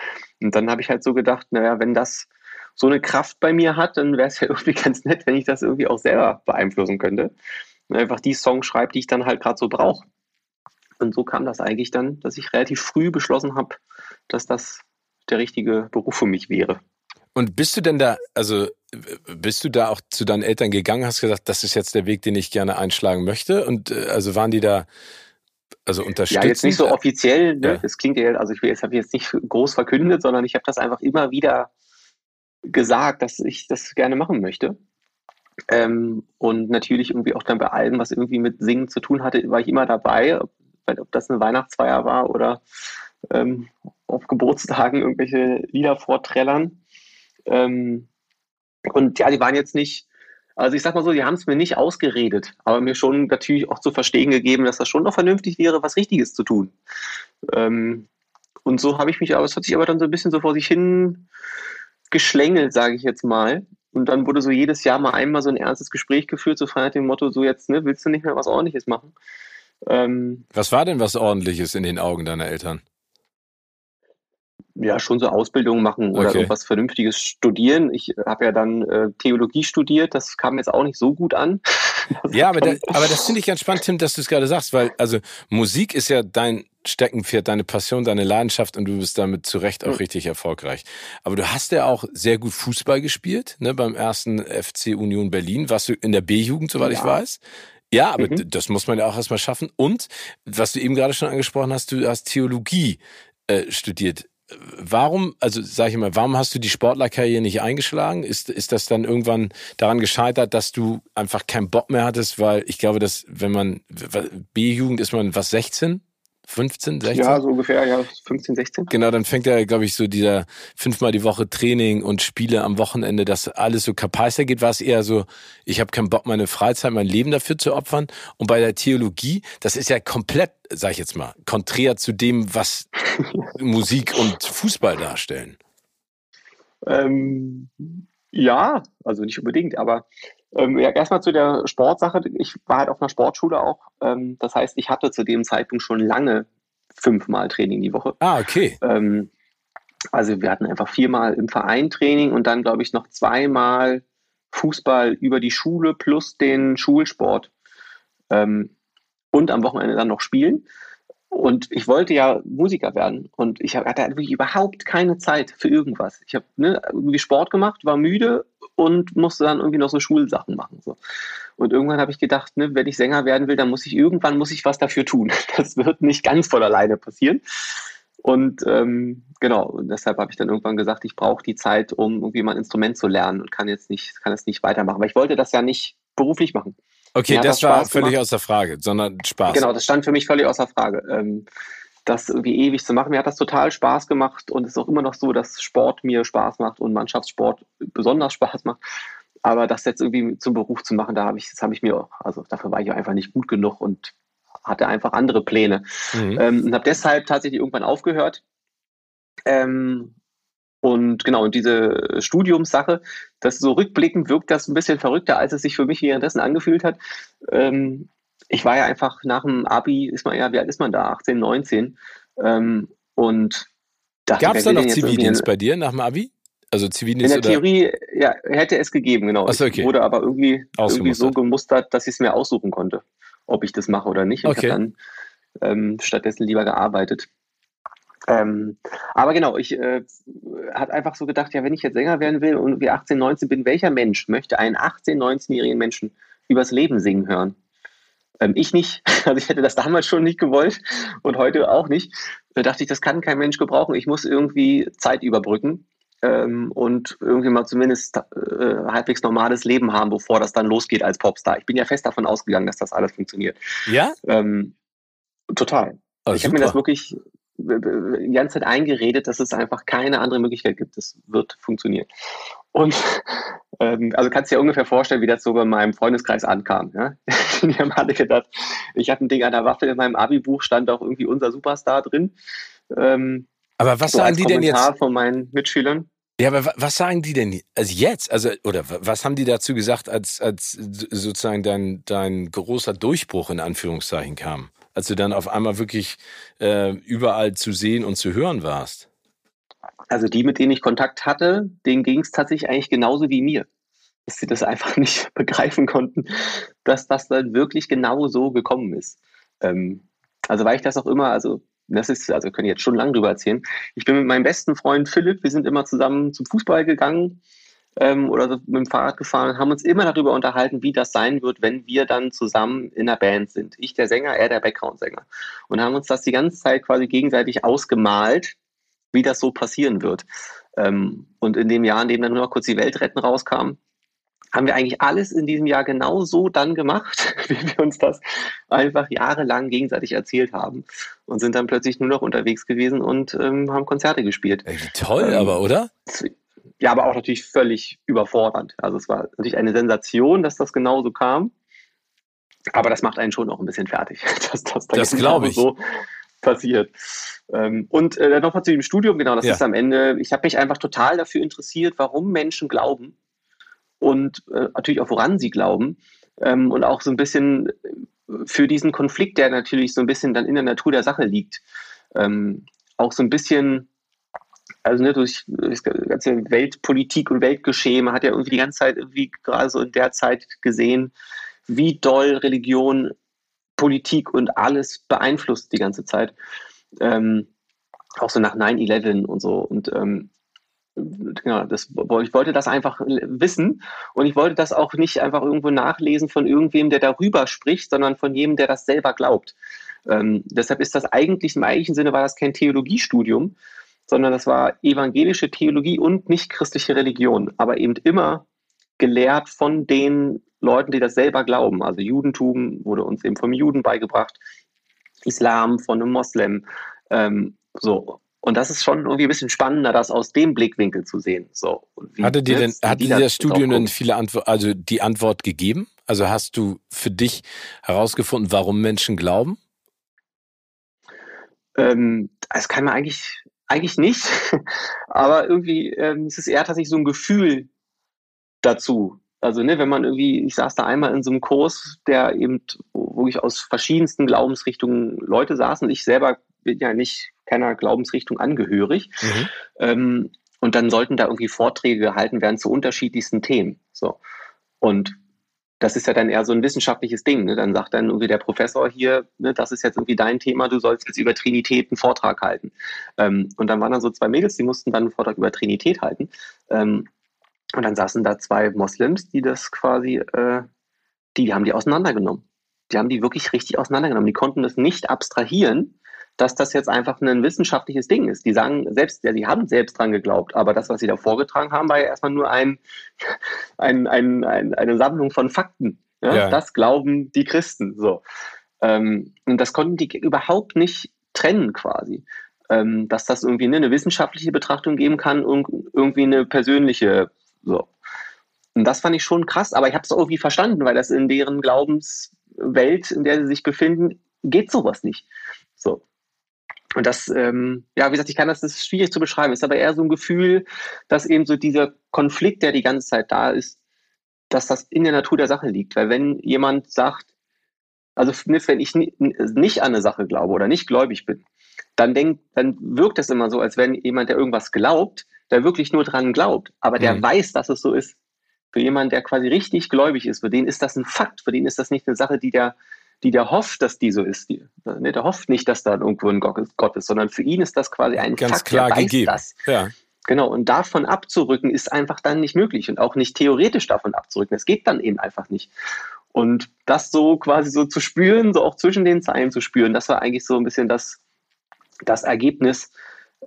Und dann habe ich halt so gedacht, naja, wenn das so eine Kraft bei mir hat, dann wäre es ja irgendwie ganz nett, wenn ich das irgendwie auch selber beeinflussen könnte. Und einfach die Songs schreibe, die ich dann halt gerade so brauche. Und so kam das eigentlich dann, dass ich relativ früh beschlossen habe, dass das der richtige Beruf für mich wäre. Und bist du denn da, also bist du da auch zu deinen Eltern gegangen, hast gesagt, das ist jetzt der Weg, den ich gerne einschlagen möchte? Und äh, also waren die da also unterstützend? Ja, jetzt nicht so offiziell, ne? ja. das klingt ja, also ich habe jetzt nicht groß verkündet, sondern ich habe das einfach immer wieder gesagt, dass ich das gerne machen möchte. Ähm, und natürlich irgendwie auch dann bei allem, was irgendwie mit Singen zu tun hatte, war ich immer dabei, ob das eine Weihnachtsfeier war oder ähm, auf Geburtstagen irgendwelche Lieder vorträllern. Ähm, und ja, die waren jetzt nicht, also ich sag mal so, die haben es mir nicht ausgeredet, aber mir schon natürlich auch zu verstehen gegeben, dass das schon noch vernünftig wäre, was Richtiges zu tun. Ähm, und so habe ich mich, aber es hat sich aber dann so ein bisschen so vor sich hin geschlängelt, sage ich jetzt mal. Und dann wurde so jedes Jahr mal einmal so ein ernstes Gespräch geführt, so frei nach dem Motto, so jetzt, ne, willst du nicht mehr was ordentliches machen? Ähm, was war denn was Ordentliches in den Augen deiner Eltern? Ja, schon so Ausbildung machen oder okay. irgendwas Vernünftiges studieren. Ich habe ja dann äh, Theologie studiert, das kam jetzt auch nicht so gut an. ja, aber, da, aber das finde ich ganz spannend, Tim, dass du es gerade sagst, weil also Musik ist ja dein Steckenpferd, deine Passion, deine Leidenschaft und du bist damit zu Recht auch richtig erfolgreich. Aber du hast ja auch sehr gut Fußball gespielt, ne, beim ersten FC Union Berlin. Warst du in der B-Jugend, soweit ja. ich weiß? Ja, aber mhm. das muss man ja auch erstmal schaffen. Und was du eben gerade schon angesprochen hast, du hast Theologie äh, studiert. Warum, also sag ich mal, warum hast du die Sportlerkarriere nicht eingeschlagen? Ist, ist das dann irgendwann daran gescheitert, dass du einfach keinen Bock mehr hattest? Weil ich glaube, dass wenn man B-Jugend ist man was 16? 15, 16? Ja, so ungefähr, ja, 15, 16. Genau, dann fängt ja, glaube ich, so dieser fünfmal die Woche Training und Spiele am Wochenende, dass alles so kapeister geht, war es eher so, ich habe keinen Bock, meine Freizeit, mein Leben dafür zu opfern. Und bei der Theologie, das ist ja komplett, sag ich jetzt mal, konträr zu dem, was Musik und Fußball darstellen. Ähm, ja, also nicht unbedingt, aber ähm, ja, erstmal zu der Sportsache. Ich war halt auf einer Sportschule auch. Ähm, das heißt, ich hatte zu dem Zeitpunkt schon lange fünfmal Training die Woche. Ah, okay. Ähm, also wir hatten einfach viermal im Verein Training und dann, glaube ich, noch zweimal Fußball über die Schule plus den Schulsport. Ähm, und am Wochenende dann noch spielen. Und ich wollte ja Musiker werden und ich hatte wirklich überhaupt keine Zeit für irgendwas. Ich habe ne, irgendwie Sport gemacht, war müde und musste dann irgendwie noch so Schulsachen machen. So. Und irgendwann habe ich gedacht, ne, wenn ich Sänger werden will, dann muss ich irgendwann muss ich was dafür tun. Das wird nicht ganz von alleine passieren. Und ähm, genau, und deshalb habe ich dann irgendwann gesagt, ich brauche die Zeit, um irgendwie mal ein Instrument zu lernen und kann jetzt nicht, kann es nicht weitermachen. Weil ich wollte das ja nicht beruflich machen. Okay, das, das war völlig außer Frage, sondern Spaß. Genau, das stand für mich völlig außer Frage. Ähm, das irgendwie ewig zu machen. Mir hat das total Spaß gemacht und es ist auch immer noch so, dass Sport mir Spaß macht und Mannschaftssport besonders Spaß macht. Aber das jetzt irgendwie zum Beruf zu machen, da habe ich, das habe ich mir, auch, also dafür war ich einfach nicht gut genug und hatte einfach andere Pläne. Mhm. Ähm, und habe deshalb tatsächlich irgendwann aufgehört. Ähm, und genau, und diese Studiumssache, das so rückblickend wirkt das ein bisschen verrückter, als es sich für mich währenddessen angefühlt hat. Ähm, ich war ja einfach nach dem Abi, ist man ja, wie alt ist man da? 18, 19. Ähm, und Gab es da noch Zivildienst bei dir nach dem Abi? Also Zivildienst In der oder? Theorie ja, hätte es gegeben, genau. So, okay. Ich wurde aber irgendwie, irgendwie so gemustert, dass ich es mir aussuchen konnte, ob ich das mache oder nicht. Und okay. habe dann ähm, stattdessen lieber gearbeitet. Ähm, aber genau, ich äh, habe einfach so gedacht, ja, wenn ich jetzt Sänger werden will und wie 18, 19 bin, welcher Mensch möchte einen 18, 19-jährigen Menschen übers Leben singen hören? Ähm, ich nicht. Also ich hätte das damals schon nicht gewollt und heute auch nicht. Da dachte ich, das kann kein Mensch gebrauchen. Ich muss irgendwie Zeit überbrücken ähm, und irgendwie mal zumindest äh, halbwegs normales Leben haben, bevor das dann losgeht als Popstar. Ich bin ja fest davon ausgegangen, dass das alles funktioniert. Ja? Ähm, total. Oh, ich habe mir das wirklich die ganze Zeit eingeredet, dass es einfach keine andere Möglichkeit gibt. Das wird funktionieren. Und ähm, also kannst du dir ungefähr vorstellen, wie das so bei meinem Freundeskreis ankam. Ja? Die haben alle gedacht, ich habe ein Ding an der Waffe, in meinem Abi-Buch stand auch irgendwie unser Superstar drin. Ähm, aber was so sagen die Kommentar denn jetzt? von meinen Mitschülern. Ja, aber was sagen die denn also jetzt? Also oder was haben die dazu gesagt, als als sozusagen dein dein großer Durchbruch in Anführungszeichen kam? Als du dann auf einmal wirklich äh, überall zu sehen und zu hören warst? Also die, mit denen ich Kontakt hatte, denen ging es tatsächlich eigentlich genauso wie mir. Dass sie das einfach nicht begreifen konnten, dass das dann wirklich genau so gekommen ist. Ähm, also weil ich das auch immer, also das ist, also können jetzt schon lange drüber erzählen. Ich bin mit meinem besten Freund Philipp, wir sind immer zusammen zum Fußball gegangen ähm, oder so mit dem Fahrrad gefahren und haben uns immer darüber unterhalten, wie das sein wird, wenn wir dann zusammen in der Band sind. Ich der Sänger, er der Background-Sänger. Und haben uns das die ganze Zeit quasi gegenseitig ausgemalt, wie das so passieren wird. Ähm, und in dem Jahr, in dem dann nur noch kurz die Welt retten rauskam, haben wir eigentlich alles in diesem Jahr genau so dann gemacht, wie wir uns das einfach jahrelang gegenseitig erzählt haben. Und sind dann plötzlich nur noch unterwegs gewesen und ähm, haben Konzerte gespielt. Ey, toll, ähm, aber, oder? Ja, aber auch natürlich völlig überfordernd. Also es war natürlich eine Sensation, dass das genauso kam. Aber das macht einen schon auch ein bisschen fertig, dass das, das glaube ich. so passiert. Ähm, und äh, nochmal zu dem Studium, genau, das ja. ist am Ende, ich habe mich einfach total dafür interessiert, warum Menschen glauben und äh, natürlich auch woran sie glauben ähm, und auch so ein bisschen für diesen Konflikt, der natürlich so ein bisschen dann in der Natur der Sache liegt, ähm, auch so ein bisschen also ne, durch, das ganze Weltpolitik und Weltgeschehen, man hat ja irgendwie die ganze Zeit irgendwie gerade so in der Zeit gesehen, wie doll Religion, Politik und alles beeinflusst die ganze Zeit. Ähm, auch so nach 9-11 und so. Und ähm, ja, das, ich wollte das einfach wissen und ich wollte das auch nicht einfach irgendwo nachlesen von irgendwem, der darüber spricht, sondern von jedem, der das selber glaubt. Ähm, deshalb ist das eigentlich im eigentlichen Sinne war das kein Theologiestudium, sondern das war evangelische Theologie und nicht christliche Religion, aber eben immer gelehrt von den Leuten, die das selber glauben. Also Judentum wurde uns eben vom Juden beigebracht, Islam von einem Moslem. Ähm, so. Und das ist schon irgendwie ein bisschen spannender, das aus dem Blickwinkel zu sehen. So. Hatte dir denn, hatte dir das Studium denn viele Antwort, also die Antwort gegeben? Also hast du für dich herausgefunden, warum Menschen glauben? Ähm, das kann man eigentlich, eigentlich nicht. Aber irgendwie ähm, ist es eher tatsächlich so ein Gefühl dazu. Also, ne, wenn man irgendwie, ich saß da einmal in so einem Kurs, der eben wirklich aus verschiedensten Glaubensrichtungen Leute saßen. Ich selber bin ja nicht keiner Glaubensrichtung angehörig. Mhm. Ähm, und dann sollten da irgendwie Vorträge gehalten werden zu unterschiedlichsten Themen. So. Und das ist ja dann eher so ein wissenschaftliches Ding. Ne? Dann sagt dann irgendwie der Professor hier, ne, das ist jetzt irgendwie dein Thema, du sollst jetzt über Trinität einen Vortrag halten. Ähm, und dann waren da so zwei Mädels, die mussten dann einen Vortrag über Trinität halten. Ähm, und dann saßen da zwei Moslems, die das quasi, äh, die haben die auseinandergenommen. Die haben die wirklich richtig auseinandergenommen. Die konnten das nicht abstrahieren, dass das jetzt einfach ein wissenschaftliches Ding ist. Die sagen selbst, ja, die haben selbst dran geglaubt, aber das, was sie da vorgetragen haben, war ja erstmal nur ein, ein, ein, ein eine Sammlung von Fakten. Ja? ja? Das glauben die Christen. So. Ähm, und das konnten die überhaupt nicht trennen quasi. Ähm, dass das irgendwie eine wissenschaftliche Betrachtung geben kann und irgendwie eine persönliche so. Und das fand ich schon krass, aber ich habe es irgendwie verstanden, weil das in deren Glaubenswelt, in der sie sich befinden, geht sowas nicht. So. Und das, ähm, ja, wie gesagt, ich kann das, das ist schwierig zu beschreiben, ist aber eher so ein Gefühl, dass eben so dieser Konflikt, der die ganze Zeit da ist, dass das in der Natur der Sache liegt. Weil wenn jemand sagt, also wenn ich nicht an eine Sache glaube oder nicht gläubig bin, dann denkt, dann wirkt es immer so, als wenn jemand, der irgendwas glaubt, der wirklich nur dran glaubt, aber der mhm. weiß, dass es so ist. Für jemanden, der quasi richtig gläubig ist, für den ist das ein Fakt, für den ist das nicht eine Sache, die der, die der hofft, dass die so ist. Die, ne, der hofft nicht, dass da irgendwo ein Gott ist, sondern für ihn ist das quasi ein Ganz Fakt, klar gegeben. das. Ja. Genau, und davon abzurücken ist einfach dann nicht möglich und auch nicht theoretisch davon abzurücken. Es geht dann eben einfach nicht. Und das so quasi so zu spüren, so auch zwischen den Zeilen zu spüren, das war eigentlich so ein bisschen das, das Ergebnis,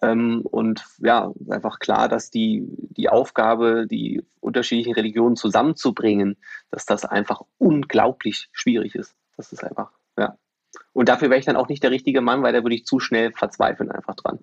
ähm, und ja, einfach klar, dass die, die Aufgabe, die unterschiedlichen Religionen zusammenzubringen, dass das einfach unglaublich schwierig ist. Das ist einfach, ja. Und dafür wäre ich dann auch nicht der richtige Mann, weil da würde ich zu schnell verzweifeln einfach dran.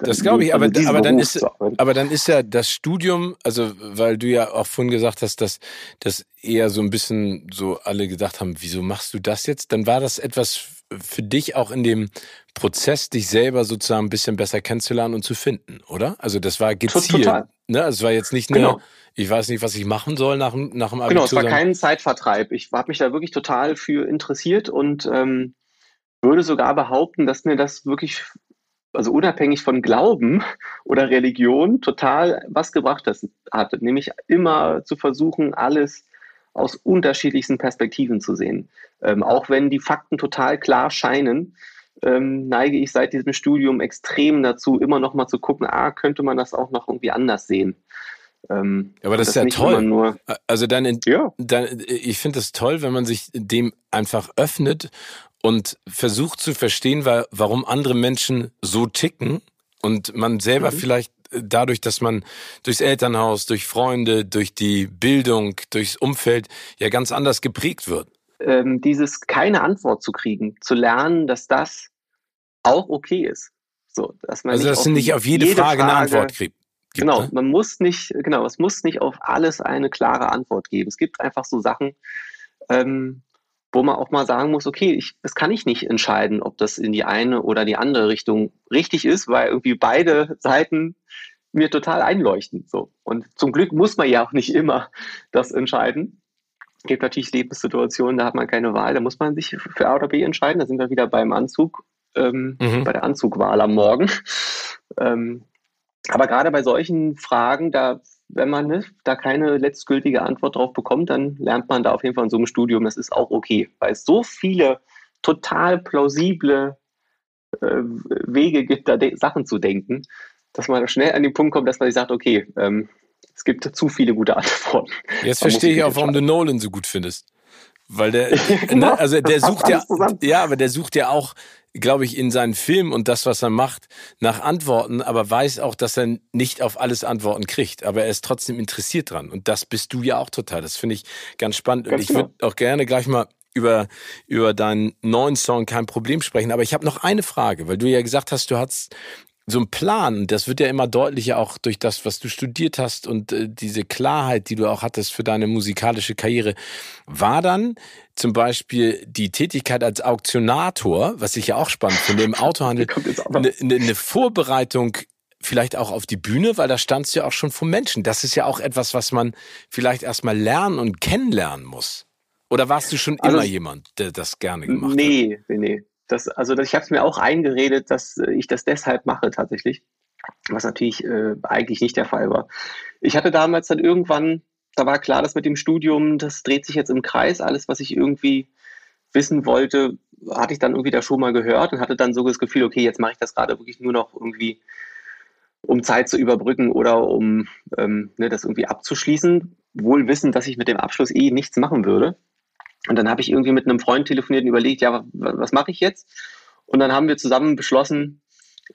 Das glaube ich, aber, also aber, dann ist, aber dann ist ja das Studium, also weil du ja auch vorhin gesagt hast, dass das eher so ein bisschen so alle gedacht haben, wieso machst du das jetzt? Dann war das etwas für dich auch in dem Prozess, dich selber sozusagen ein bisschen besser kennenzulernen und zu finden, oder? Also das war gezielt. Total. Ne? Also es war jetzt nicht nur, genau. ich weiß nicht, was ich machen soll nach, nach dem Abitur. Genau, es war kein Zeitvertreib. Ich habe mich da wirklich total für interessiert und ähm, würde sogar behaupten, dass mir das wirklich, also unabhängig von Glauben oder Religion, total was gebracht hat. Nämlich immer zu versuchen, alles aus unterschiedlichsten Perspektiven zu sehen. Ähm, auch wenn die Fakten total klar scheinen, ähm, neige ich seit diesem Studium extrem dazu, immer noch mal zu gucken, ah, könnte man das auch noch irgendwie anders sehen. Ähm, Aber das, das ist ja toll. Also dann, ja. dann ich finde es toll, wenn man sich dem einfach öffnet und versucht zu verstehen, warum andere Menschen so ticken und man selber mhm. vielleicht dadurch, dass man durchs Elternhaus, durch Freunde, durch die Bildung, durchs Umfeld ja ganz anders geprägt wird? Ähm, dieses keine Antwort zu kriegen, zu lernen, dass das auch okay ist. So, dass man also, dass man nicht auf jede, jede Frage, Frage, eine Antwort kriegt. Gibt, genau, ne? man muss nicht, genau, es muss nicht auf alles eine klare Antwort geben. Es gibt einfach so Sachen, ähm, wo man auch mal sagen muss, okay, ich, das kann ich nicht entscheiden, ob das in die eine oder die andere Richtung richtig ist, weil irgendwie beide Seiten mir total einleuchten. So. Und zum Glück muss man ja auch nicht immer das entscheiden. Es gibt natürlich Lebenssituationen, da hat man keine Wahl, da muss man sich für A oder B entscheiden. Da sind wir wieder beim Anzug, ähm, mhm. bei der Anzugwahl am Morgen. Ähm, aber gerade bei solchen Fragen, da wenn man ne, da keine letztgültige Antwort drauf bekommt, dann lernt man da auf jeden Fall in so einem Studium, das ist auch okay, weil es so viele total plausible äh, Wege gibt, da Sachen zu denken, dass man schnell an den Punkt kommt, dass man sich sagt, okay, ähm, es gibt zu viele gute Antworten. Jetzt verstehe ich auch, warum du Nolan so gut findest. Weil der, ne, also der sucht ja, ja, aber der sucht ja auch, glaube ich, in seinen Filmen und das, was er macht, nach Antworten, aber weiß auch, dass er nicht auf alles Antworten kriegt. Aber er ist trotzdem interessiert dran. Und das bist du ja auch total. Das finde ich ganz spannend. Ganz und ich genau. würde auch gerne gleich mal über, über deinen neuen Song kein Problem sprechen. Aber ich habe noch eine Frage, weil du ja gesagt hast, du hast so ein Plan, das wird ja immer deutlicher auch durch das, was du studiert hast und äh, diese Klarheit, die du auch hattest für deine musikalische Karriere, war dann zum Beispiel die Tätigkeit als Auktionator, was ich ja auch spannend finde, im Autohandel, eine, eine Vorbereitung vielleicht auch auf die Bühne, weil da standst du ja auch schon vor Menschen. Das ist ja auch etwas, was man vielleicht erstmal lernen und kennenlernen muss. Oder warst du schon also, immer jemand, der das gerne gemacht nee, hat? Nee, nee, nee. Das, also ich habe es mir auch eingeredet, dass äh, ich das deshalb mache tatsächlich, was natürlich äh, eigentlich nicht der Fall war. Ich hatte damals dann irgendwann, da war klar, dass mit dem Studium, das dreht sich jetzt im Kreis, alles, was ich irgendwie wissen wollte, hatte ich dann irgendwie da schon mal gehört und hatte dann so das Gefühl, okay, jetzt mache ich das gerade wirklich nur noch irgendwie, um Zeit zu überbrücken oder um ähm, ne, das irgendwie abzuschließen, wohl wissend, dass ich mit dem Abschluss eh nichts machen würde. Und dann habe ich irgendwie mit einem Freund telefoniert und überlegt, ja, was, was mache ich jetzt? Und dann haben wir zusammen beschlossen,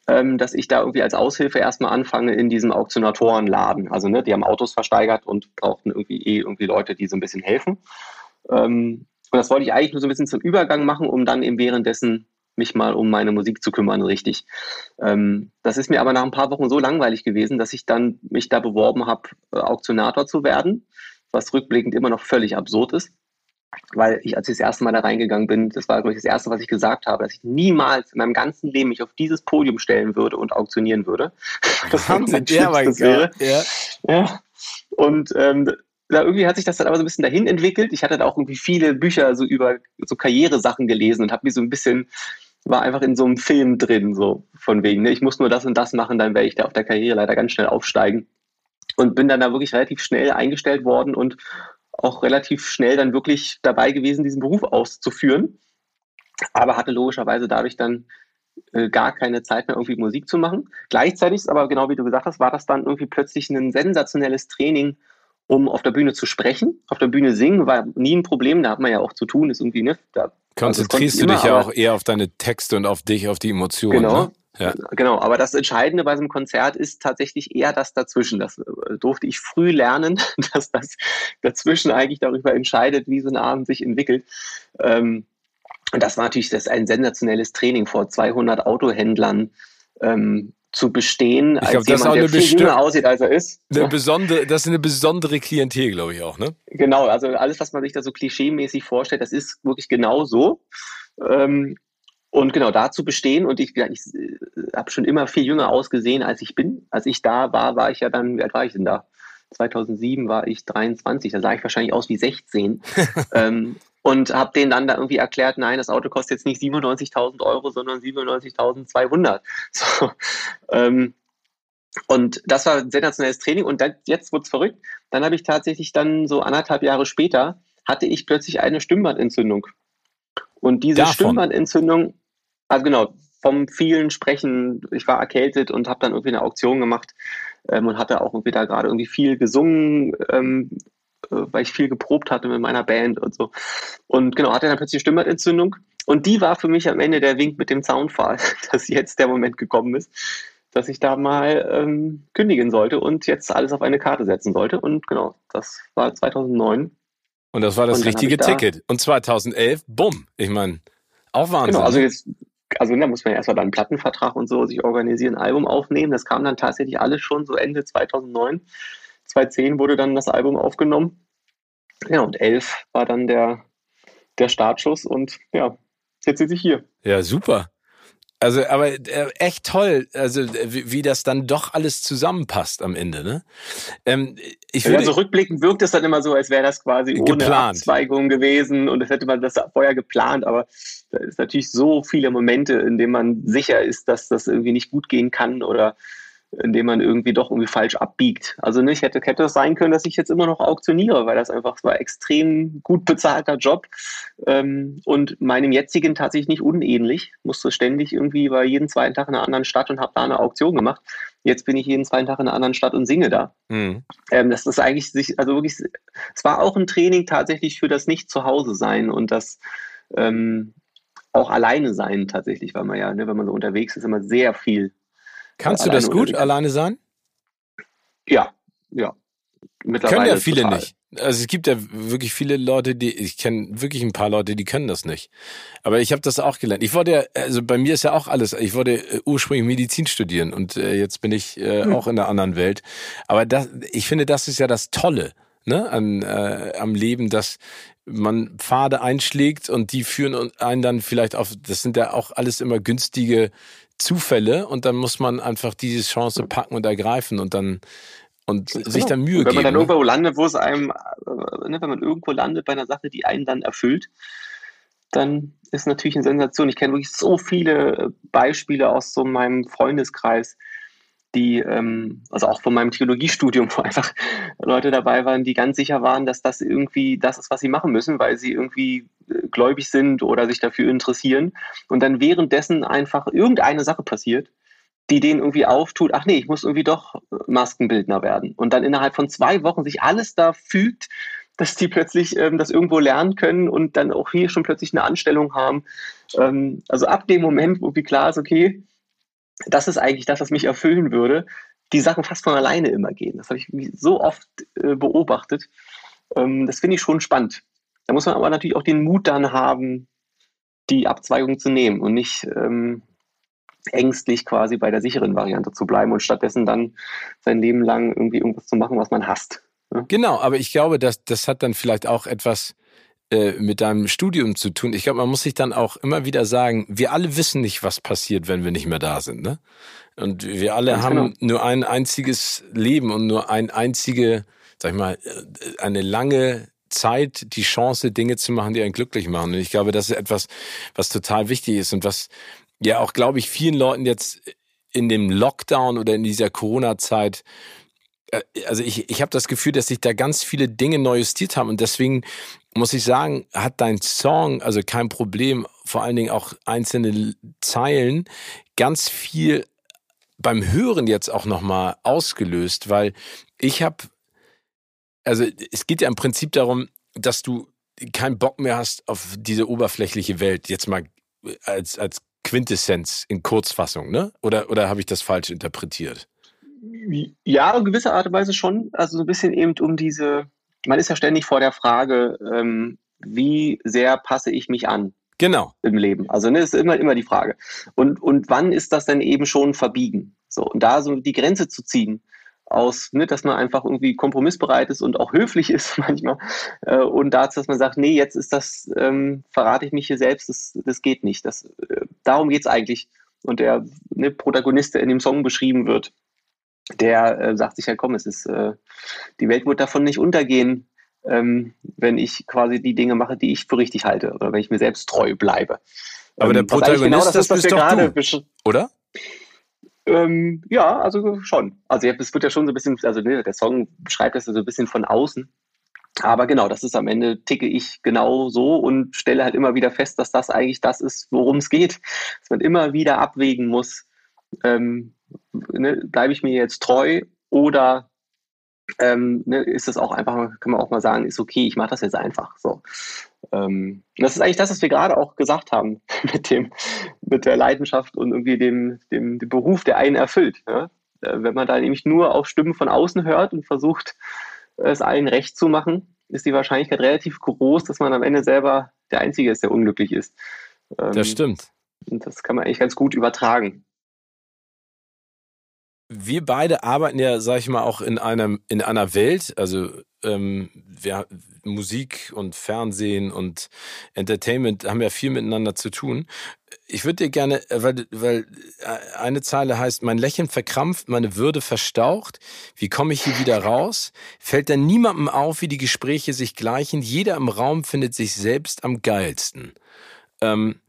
ähm, dass ich da irgendwie als Aushilfe erstmal anfange in diesem Auktionatorenladen. Also, ne, die haben Autos versteigert und brauchten irgendwie eh irgendwie Leute, die so ein bisschen helfen. Ähm, und das wollte ich eigentlich nur so ein bisschen zum Übergang machen, um dann eben währenddessen mich mal um meine Musik zu kümmern, richtig. Ähm, das ist mir aber nach ein paar Wochen so langweilig gewesen, dass ich dann mich da beworben habe, äh, Auktionator zu werden, was rückblickend immer noch völlig absurd ist weil ich, als ich das erste Mal da reingegangen bin, das war, glaube ich, das erste, was ich gesagt habe, dass ich niemals in meinem ganzen Leben mich auf dieses Podium stellen würde und auktionieren würde. Das haben sie ja, das wäre. Ja. ja. Und ähm, da irgendwie hat sich das dann aber so ein bisschen dahin entwickelt. Ich hatte da auch irgendwie viele Bücher so über so Karrieresachen gelesen und habe mir so ein bisschen war einfach in so einem Film drin, so von wegen, ne, ich muss nur das und das machen, dann werde ich da auf der Karriere leider ganz schnell aufsteigen. Und bin dann da wirklich relativ schnell eingestellt worden und auch relativ schnell dann wirklich dabei gewesen, diesen Beruf auszuführen. Aber hatte logischerweise dadurch dann äh, gar keine Zeit mehr, irgendwie Musik zu machen. Gleichzeitig, aber genau wie du gesagt hast, war das dann irgendwie plötzlich ein sensationelles Training, um auf der Bühne zu sprechen. Auf der Bühne singen war nie ein Problem, da hat man ja auch zu tun, ist irgendwie, ne? Da, Konzentrierst also du dich ja auch eher auf deine Texte und auf dich, auf die Emotionen. Genau. Ne? Ja. Genau, aber das Entscheidende bei so einem Konzert ist tatsächlich eher das dazwischen. Das äh, durfte ich früh lernen, dass das dazwischen eigentlich darüber entscheidet, wie so ein Abend sich entwickelt. Ähm, und das war natürlich das ein sensationelles Training vor 200 Autohändlern. Ähm, zu bestehen, ich als glaub, jemand, der viel jünger aussieht, als er ist. Eine besondere, das ist eine besondere Klientel, glaube ich auch, ne? Genau, also alles, was man sich da so klischeemäßig vorstellt, das ist wirklich genau so. Ähm, und genau dazu bestehen. Und ich, ich äh, habe schon immer viel jünger ausgesehen, als ich bin. Als ich da war, war ich ja dann, wie alt war ich denn da? 2007 war ich 23, da sah ich wahrscheinlich aus wie 16. ähm, und habe denen dann da irgendwie erklärt, nein, das Auto kostet jetzt nicht 97.000 Euro, sondern 97.200. So, ähm, und das war ein sensationelles Training. Und dann, jetzt wurde es verrückt. Dann habe ich tatsächlich dann so anderthalb Jahre später, hatte ich plötzlich eine Stimmbandentzündung. Und diese Davon. Stimmbandentzündung, also genau, vom vielen Sprechen, ich war erkältet und habe dann irgendwie eine Auktion gemacht ähm, und hatte auch irgendwie da gerade irgendwie viel gesungen, ähm, äh, weil ich viel geprobt hatte mit meiner Band und so. Und genau, hatte dann plötzlich Stimmbandentzündung. Und die war für mich am Ende der Wink mit dem Zaunpfahl, dass jetzt der Moment gekommen ist, dass ich da mal ähm, kündigen sollte und jetzt alles auf eine Karte setzen sollte. Und genau, das war 2009. Und das war das richtige Ticket. Und 2011, bumm. Ich meine, auch Wahnsinn. Genau, also jetzt, also da muss man ja erstmal dann einen Plattenvertrag und so sich organisieren, ein Album aufnehmen. Das kam dann tatsächlich alles schon so Ende 2009. 2010 wurde dann das Album aufgenommen. Ja, und 11 war dann der, der Startschuss und ja, jetzt sitze ich hier. Ja, super. Also, aber äh, echt toll, also wie, wie, das dann doch alles zusammenpasst am Ende, ne? Ähm, ich würde, also rückblickend wirkt es dann immer so, als wäre das quasi geplant. ohne Abzweigung gewesen und es hätte man das vorher geplant, aber da ist natürlich so viele Momente, in denen man sicher ist, dass das irgendwie nicht gut gehen kann oder indem man irgendwie doch irgendwie falsch abbiegt. Also nicht hätte, hätte es sein können, dass ich jetzt immer noch auktioniere, weil das einfach, war extrem gut bezahlter Job ähm, und meinem jetzigen tatsächlich nicht unähnlich. Musste ständig irgendwie, war jeden zweiten Tag in einer anderen Stadt und habe da eine Auktion gemacht. Jetzt bin ich jeden zweiten Tag in einer anderen Stadt und singe da. Mhm. Ähm, das ist eigentlich sich, also wirklich, es war auch ein Training tatsächlich für das Nicht-Zuhause sein und das ähm, auch alleine sein tatsächlich, weil man ja, ne, wenn man so unterwegs ist, immer sehr viel Kannst du das gut, alleine sein? Ja, ja. Können ja viele total. nicht. Also es gibt ja wirklich viele Leute, die ich kenne wirklich ein paar Leute, die können das nicht. Aber ich habe das auch gelernt. Ich wollte ja, also bei mir ist ja auch alles. Ich wollte äh, ursprünglich Medizin studieren und äh, jetzt bin ich äh, hm. auch in einer anderen Welt. Aber das, ich finde, das ist ja das Tolle ne, an, äh, am Leben, dass man Pfade einschlägt und die führen einen dann vielleicht auf. Das sind ja auch alles immer günstige Zufälle und dann muss man einfach diese Chance packen und ergreifen und dann und genau. sich dann Mühe geben. Wenn man dann ne? irgendwo landet, wo es einem, äh, ne, wenn man irgendwo landet bei einer Sache, die einen dann erfüllt, dann ist natürlich eine Sensation. Ich kenne wirklich so viele Beispiele aus so meinem Freundeskreis, die, ähm, also auch von meinem Theologiestudium, wo einfach Leute dabei waren, die ganz sicher waren, dass das irgendwie das ist, was sie machen müssen, weil sie irgendwie äh, gläubig sind oder sich dafür interessieren. Und dann währenddessen einfach irgendeine Sache passiert, die denen irgendwie auftut, ach nee, ich muss irgendwie doch Maskenbildner werden. Und dann innerhalb von zwei Wochen sich alles da fügt, dass die plötzlich ähm, das irgendwo lernen können und dann auch hier schon plötzlich eine Anstellung haben. Ähm, also ab dem Moment, wo wie klar ist, okay, das ist eigentlich das, was mich erfüllen würde, die Sachen fast von alleine immer gehen. Das habe ich so oft äh, beobachtet. Ähm, das finde ich schon spannend. Da muss man aber natürlich auch den Mut dann haben, die Abzweigung zu nehmen und nicht ähm, ängstlich quasi bei der sicheren Variante zu bleiben und stattdessen dann sein Leben lang irgendwie irgendwas zu machen, was man hasst. Ne? Genau, aber ich glaube, dass das hat dann vielleicht auch etwas äh, mit deinem Studium zu tun. Ich glaube, man muss sich dann auch immer wieder sagen, wir alle wissen nicht, was passiert, wenn wir nicht mehr da sind. Ne? Und wir alle Ganz haben genau. nur ein einziges Leben und nur ein einzige, sag ich mal, äh, eine lange Zeit, die Chance, Dinge zu machen, die einen glücklich machen. Und ich glaube, das ist etwas, was total wichtig ist und was ja auch, glaube ich, vielen Leuten jetzt in dem Lockdown oder in dieser Corona-Zeit also ich, ich habe das Gefühl, dass sich da ganz viele Dinge neu justiert haben und deswegen muss ich sagen, hat dein Song, also kein Problem, vor allen Dingen auch einzelne Zeilen, ganz viel beim Hören jetzt auch nochmal ausgelöst, weil ich habe, also es geht ja im Prinzip darum, dass du keinen Bock mehr hast auf diese oberflächliche Welt, jetzt mal als, als Quintessenz in Kurzfassung, ne? Oder, oder habe ich das falsch interpretiert? Ja, in gewisser Art und Weise schon. Also so ein bisschen eben um diese, man ist ja ständig vor der Frage, ähm, wie sehr passe ich mich an? Genau. Im Leben. Also, ne, ist immer, immer die Frage. Und, und wann ist das denn eben schon verbiegen? So, und da so die Grenze zu ziehen, aus, ne, dass man einfach irgendwie kompromissbereit ist und auch höflich ist manchmal. Äh, und dazu, dass man sagt, nee, jetzt ist das, ähm, verrate ich mich hier selbst, das, das geht nicht. Das, äh, darum geht's eigentlich. Und der ne, Protagonist, der in dem Song beschrieben wird, der äh, sagt sich ja, komm, es ist, äh, die Welt wird davon nicht untergehen, ähm, wenn ich quasi die Dinge mache, die ich für richtig halte oder wenn ich mir selbst treu bleibe. Aber ähm, der Protagonist, genau das, ist, was wir gerade oder? Ähm, ja, also schon. Also es wird ja schon so ein bisschen, also ne, der Song beschreibt das so ein bisschen von außen. Aber genau, das ist am Ende, ticke ich genau so und stelle halt immer wieder fest, dass das eigentlich das ist, worum es geht. Dass man immer wieder abwägen muss, ähm, ne, bleibe ich mir jetzt treu oder ähm, ne, ist das auch einfach, kann man auch mal sagen, ist okay, ich mache das jetzt einfach. So. Ähm, das ist eigentlich das, was wir gerade auch gesagt haben mit dem, mit der Leidenschaft und irgendwie dem, dem, dem Beruf, der einen erfüllt. Ja? Äh, wenn man da nämlich nur auf Stimmen von außen hört und versucht, es allen recht zu machen, ist die Wahrscheinlichkeit relativ groß, dass man am Ende selber der Einzige ist, der unglücklich ist. Ähm, das stimmt. Und das kann man eigentlich ganz gut übertragen wir beide arbeiten ja, sag ich mal, auch in einem in einer Welt, also ähm, wir, Musik und Fernsehen und Entertainment haben ja viel miteinander zu tun. Ich würde dir gerne, weil, weil äh, eine Zeile heißt, mein Lächeln verkrampft, meine Würde verstaucht. Wie komme ich hier wieder raus? Fällt denn niemandem auf, wie die Gespräche sich gleichen? Jeder im Raum findet sich selbst am geilsten. Ähm,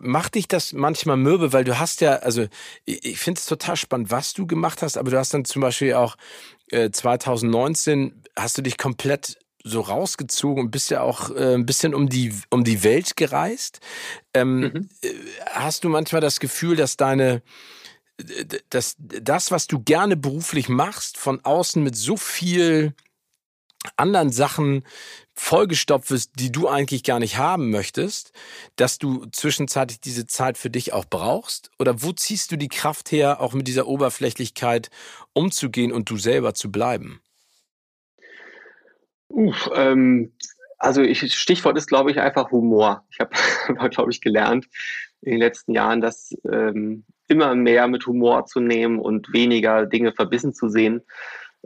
macht dich das manchmal mürbe, weil du hast ja, also ich, ich finde es total spannend, was du gemacht hast, aber du hast dann zum Beispiel auch äh, 2019 hast du dich komplett so rausgezogen und bist ja auch äh, ein bisschen um die um die Welt gereist. Ähm, mhm. Äh, hast du manchmal das Gefühl, dass deine dass das, was du gerne beruflich machst, von außen mit so viel anderen Sachen vollgestopft wirst, die du eigentlich gar nicht haben möchtest, dass du zwischenzeitlich diese Zeit für dich auch brauchst? Oder wo ziehst du die Kraft her, auch mit dieser Oberflächlichkeit umzugehen und du selber zu bleiben? Uff, ähm, also ich, Stichwort ist, glaube ich, einfach Humor. Ich habe, glaube ich, gelernt in den letzten Jahren, dass ähm, immer mehr mit Humor zu nehmen und weniger Dinge verbissen zu sehen.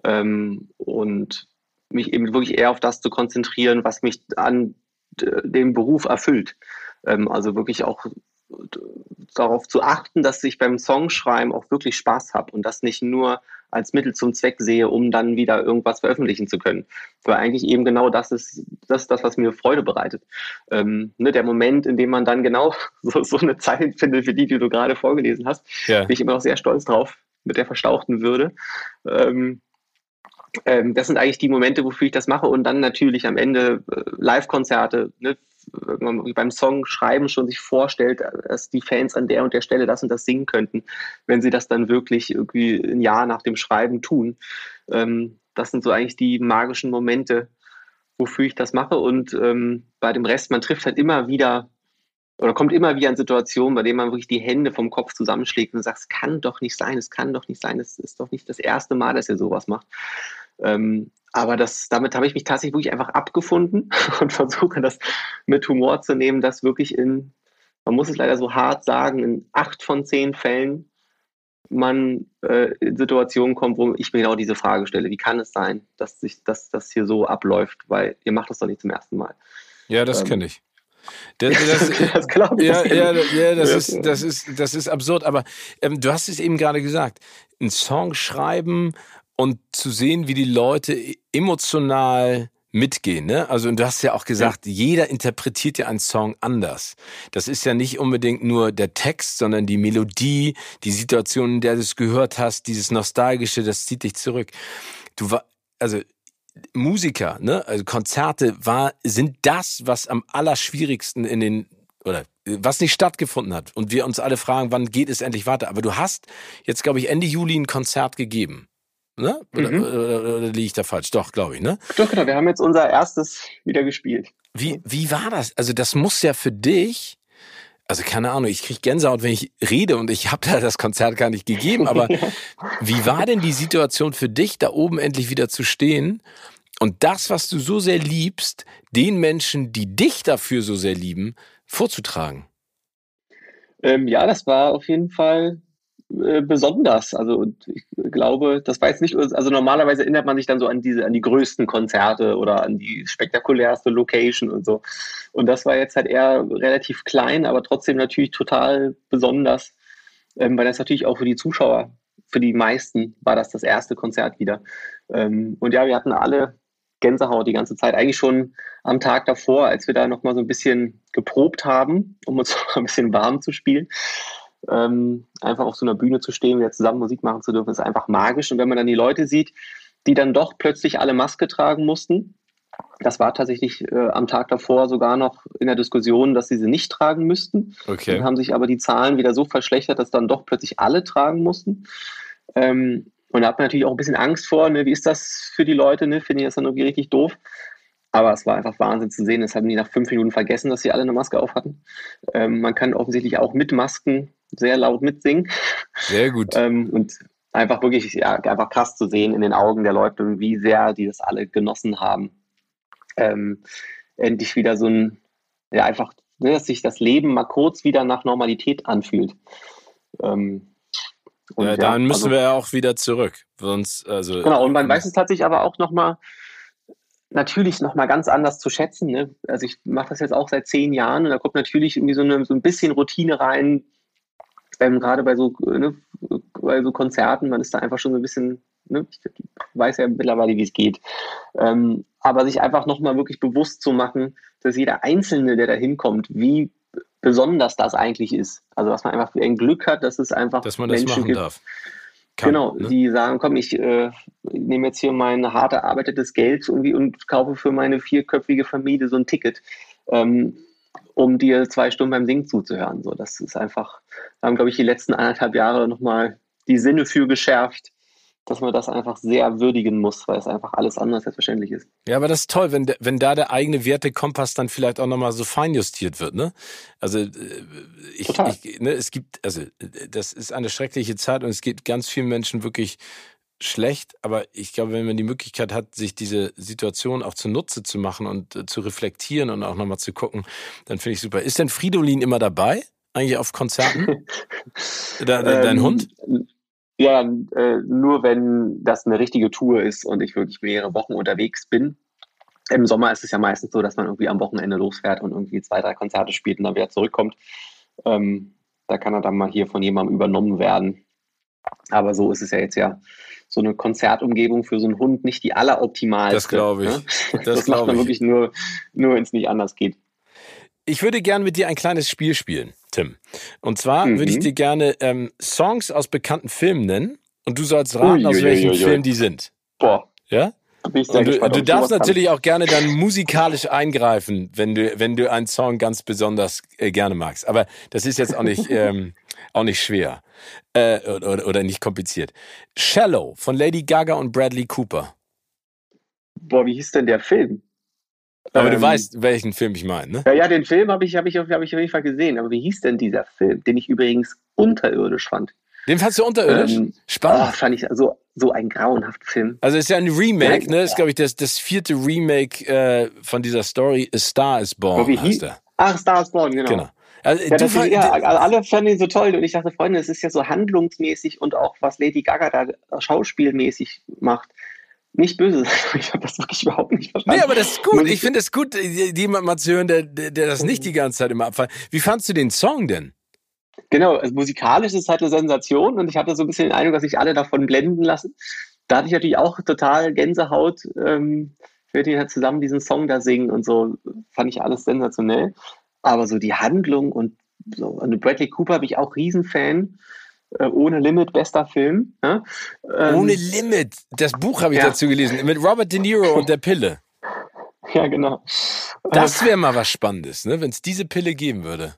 Ähm, und mich eben wirklich eher auf das zu konzentrieren, was mich an dem Beruf erfüllt. Ähm, also wirklich auch darauf zu achten, dass ich beim Songschreiben auch wirklich Spaß habe und das nicht nur als Mittel zum Zweck sehe, um dann wieder irgendwas veröffentlichen zu können. Weil eigentlich eben genau das ist das, das was mir Freude bereitet. Ähm, ne, der Moment, in dem man dann genau so, so eine Zeit findet, für die, die du gerade vorgelesen hast, ja. bin ich immer noch sehr stolz drauf, mit der verstauchten Würde. Ähm, ähm, das sind eigentlich die Momente, wofür ich das mache. Und dann natürlich am Ende äh, Live-Konzerte, ne? beim Song schreiben schon sich vorstellt, dass die Fans an der und der Stelle das und das singen könnten, wenn sie das dann wirklich irgendwie ein Jahr nach dem Schreiben tun. Ähm, das sind so eigentlich die magischen Momente, wofür ich das mache. Und ähm, bei dem Rest, man trifft halt immer wieder oder kommt immer wieder in Situationen, bei denen man wirklich die Hände vom Kopf zusammenschlägt und sagt, es kann doch nicht sein, es kann doch nicht sein, es ist doch nicht das erste Mal, dass ihr sowas macht. Ähm, aber das, damit habe ich mich tatsächlich wirklich einfach abgefunden und versuche das mit Humor zu nehmen, dass wirklich in, man muss es leider so hart sagen, in acht von zehn Fällen man äh, in Situationen kommt, wo ich mir genau diese Frage stelle, wie kann es sein, dass sich dass das hier so abläuft, weil ihr macht das doch nicht zum ersten Mal. Ja, das ähm, kenne ich. Das, das, das glaube ich. Ja, ja, ja, das ist, das ist, das ist absurd. Aber ähm, du hast es eben gerade gesagt: Ein Song schreiben und zu sehen, wie die Leute emotional mitgehen. Ne? Also und du hast ja auch gesagt, ja. jeder interpretiert ja einen Song anders. Das ist ja nicht unbedingt nur der Text, sondern die Melodie, die Situation, in der du es gehört hast, dieses nostalgische, das zieht dich zurück. Du war also Musiker, ne, also Konzerte war sind das, was am allerschwierigsten in den oder was nicht stattgefunden hat und wir uns alle fragen, wann geht es endlich weiter. Aber du hast jetzt glaube ich Ende Juli ein Konzert gegeben. Ne? Oder, mhm. oder, oder, oder liege ich da falsch? Doch, glaube ich, ne? Doch, genau. Wir haben jetzt unser erstes wieder gespielt. Wie, wie war das? Also, das muss ja für dich, also keine Ahnung, ich kriege Gänsehaut, wenn ich rede und ich habe da das Konzert gar nicht gegeben, aber wie war denn die Situation für dich, da oben endlich wieder zu stehen und das, was du so sehr liebst, den Menschen, die dich dafür so sehr lieben, vorzutragen? Ähm, ja, das war auf jeden Fall äh, besonders. Also ich glaube, das war jetzt nicht, also normalerweise erinnert man sich dann so an diese, an die größten Konzerte oder an die spektakulärste Location und so. Und das war jetzt halt eher relativ klein, aber trotzdem natürlich total besonders, ähm, weil das natürlich auch für die Zuschauer, für die meisten war das das erste Konzert wieder. Ähm, und ja, wir hatten alle Gänsehaut die ganze Zeit, eigentlich schon am Tag davor, als wir da nochmal so ein bisschen geprobt haben, um uns ein bisschen warm zu spielen ähm, einfach auf so einer Bühne zu stehen, wieder zusammen Musik machen zu dürfen, ist einfach magisch. Und wenn man dann die Leute sieht, die dann doch plötzlich alle Maske tragen mussten, das war tatsächlich äh, am Tag davor sogar noch in der Diskussion, dass sie sie nicht tragen müssten. Okay. Dann haben sich aber die Zahlen wieder so verschlechtert, dass dann doch plötzlich alle tragen mussten. Ähm, und da hat man natürlich auch ein bisschen Angst vor, ne? wie ist das für die Leute, ne? finde ich das dann irgendwie richtig doof. Aber es war einfach Wahnsinn zu sehen. Das haben die nach fünf Minuten vergessen, dass sie alle eine Maske auf hatten. Ähm, man kann offensichtlich auch mit Masken sehr laut mitsingen. Sehr gut. ähm, und einfach wirklich, ja, einfach krass zu sehen in den Augen der Leute, wie sehr die das alle genossen haben. Ähm, endlich wieder so ein, ja, einfach, ne, dass sich das Leben mal kurz wieder nach Normalität anfühlt. Ähm, und, ja, dann müssen also, wir ja auch wieder zurück. Sonst, also, genau, und man weiß es tatsächlich aber auch nochmal, natürlich nochmal ganz anders zu schätzen. Ne? Also ich mache das jetzt auch seit zehn Jahren und da kommt natürlich irgendwie so, eine, so ein bisschen Routine rein, ähm, gerade bei so, ne, bei so Konzerten, man ist da einfach schon so ein bisschen, ne, ich weiß ja mittlerweile, wie es geht. Ähm, aber sich einfach nochmal wirklich bewusst zu machen, dass jeder Einzelne, der da hinkommt, wie besonders das eigentlich ist. Also dass man einfach ein Glück hat, dass es einfach dass man das Menschen machen gibt, darf. Kann, genau, ne? die sagen, komm, ich äh, nehme jetzt hier mein hart erarbeitetes Geld irgendwie und kaufe für meine vierköpfige Familie so ein Ticket, ähm, um dir zwei Stunden beim Singen zuzuhören. So, das ist einfach, da haben, glaube ich, die letzten anderthalb Jahre nochmal die Sinne für geschärft, dass man das einfach sehr würdigen muss, weil es einfach alles anders selbstverständlich ist. Ja, aber das ist toll, wenn, wenn da der eigene Wertekompass dann vielleicht auch nochmal so feinjustiert wird, ne? Also äh, ich, ich ne, es gibt, also das ist eine schreckliche Zeit und es geht ganz vielen Menschen wirklich schlecht, aber ich glaube, wenn man die Möglichkeit hat, sich diese Situation auch zunutze zu machen und äh, zu reflektieren und auch nochmal zu gucken, dann finde ich super. Ist denn Fridolin immer dabei? Eigentlich auf Konzerten? da, dein ähm, Hund? Ja, äh, nur wenn das eine richtige Tour ist und ich wirklich mehrere Wochen unterwegs bin. Im Sommer ist es ja meistens so, dass man irgendwie am Wochenende losfährt und irgendwie zwei, drei Konzerte spielt und dann wieder zurückkommt. Ähm, da kann er dann mal hier von jemandem übernommen werden. Aber so ist es ja jetzt ja so eine Konzertumgebung für so einen Hund nicht die alleroptimalste. Das glaube ich. Ne? Das, das macht man ich. wirklich nur, nur wenn es nicht anders geht. Ich würde gerne mit dir ein kleines Spiel spielen, Tim. Und zwar mhm. würde ich dir gerne ähm, Songs aus bekannten Filmen nennen und du sollst raten, ui, aus welchem Film die sind. Boah. Ja? Und du, du darfst natürlich auch gerne dann musikalisch eingreifen, wenn du, wenn du einen Song ganz besonders äh, gerne magst. Aber das ist jetzt auch nicht, ähm, auch nicht schwer äh, oder, oder nicht kompliziert. Shallow von Lady Gaga und Bradley Cooper. Boah, wie hieß denn der Film? Aber ähm, du weißt, welchen Film ich meine, ne? Ja, ja, den Film habe ich, hab ich, hab ich auf jeden Fall gesehen. Aber wie hieß denn dieser Film, den ich übrigens unterirdisch fand? Den fandst du unterirdisch? Ähm, Spannend. Oh, fand ich so, so ein grauenhafter Film. Also ist ja ein Remake, ja, ne? Ist, glaube ich, das, das vierte Remake äh, von dieser Story A Star is Born. Wie der? Ach, Star is Born, genau. genau. Also, ja, ist, ja, alle fanden ihn so toll und ich dachte, Freunde, es ist ja so handlungsmäßig und auch was Lady Gaga da schauspielmäßig macht nicht böse Ich habe das wirklich überhaupt nicht verstanden. Nee, aber das ist gut. Ich finde es gut, jemand mal zu hören, der, der das nicht die ganze Zeit immer abfällt. Wie fandst du den Song denn? Genau, also musikalisch ist es halt eine Sensation und ich hatte so ein bisschen den Eindruck, dass sich alle davon blenden lassen. Da hatte ich natürlich auch total Gänsehaut, ähm, wir die halt zusammen diesen Song da singen und so, fand ich alles sensationell. Aber so die Handlung und so, und Bradley Cooper bin ich auch Riesenfan. Äh, ohne Limit, bester Film. Ja? Ähm, Ohne Limit, das Buch habe ich ja. dazu gelesen, mit Robert De Niro und der Pille. Ja, genau. Das wäre mal was Spannendes, ne? wenn es diese Pille geben würde.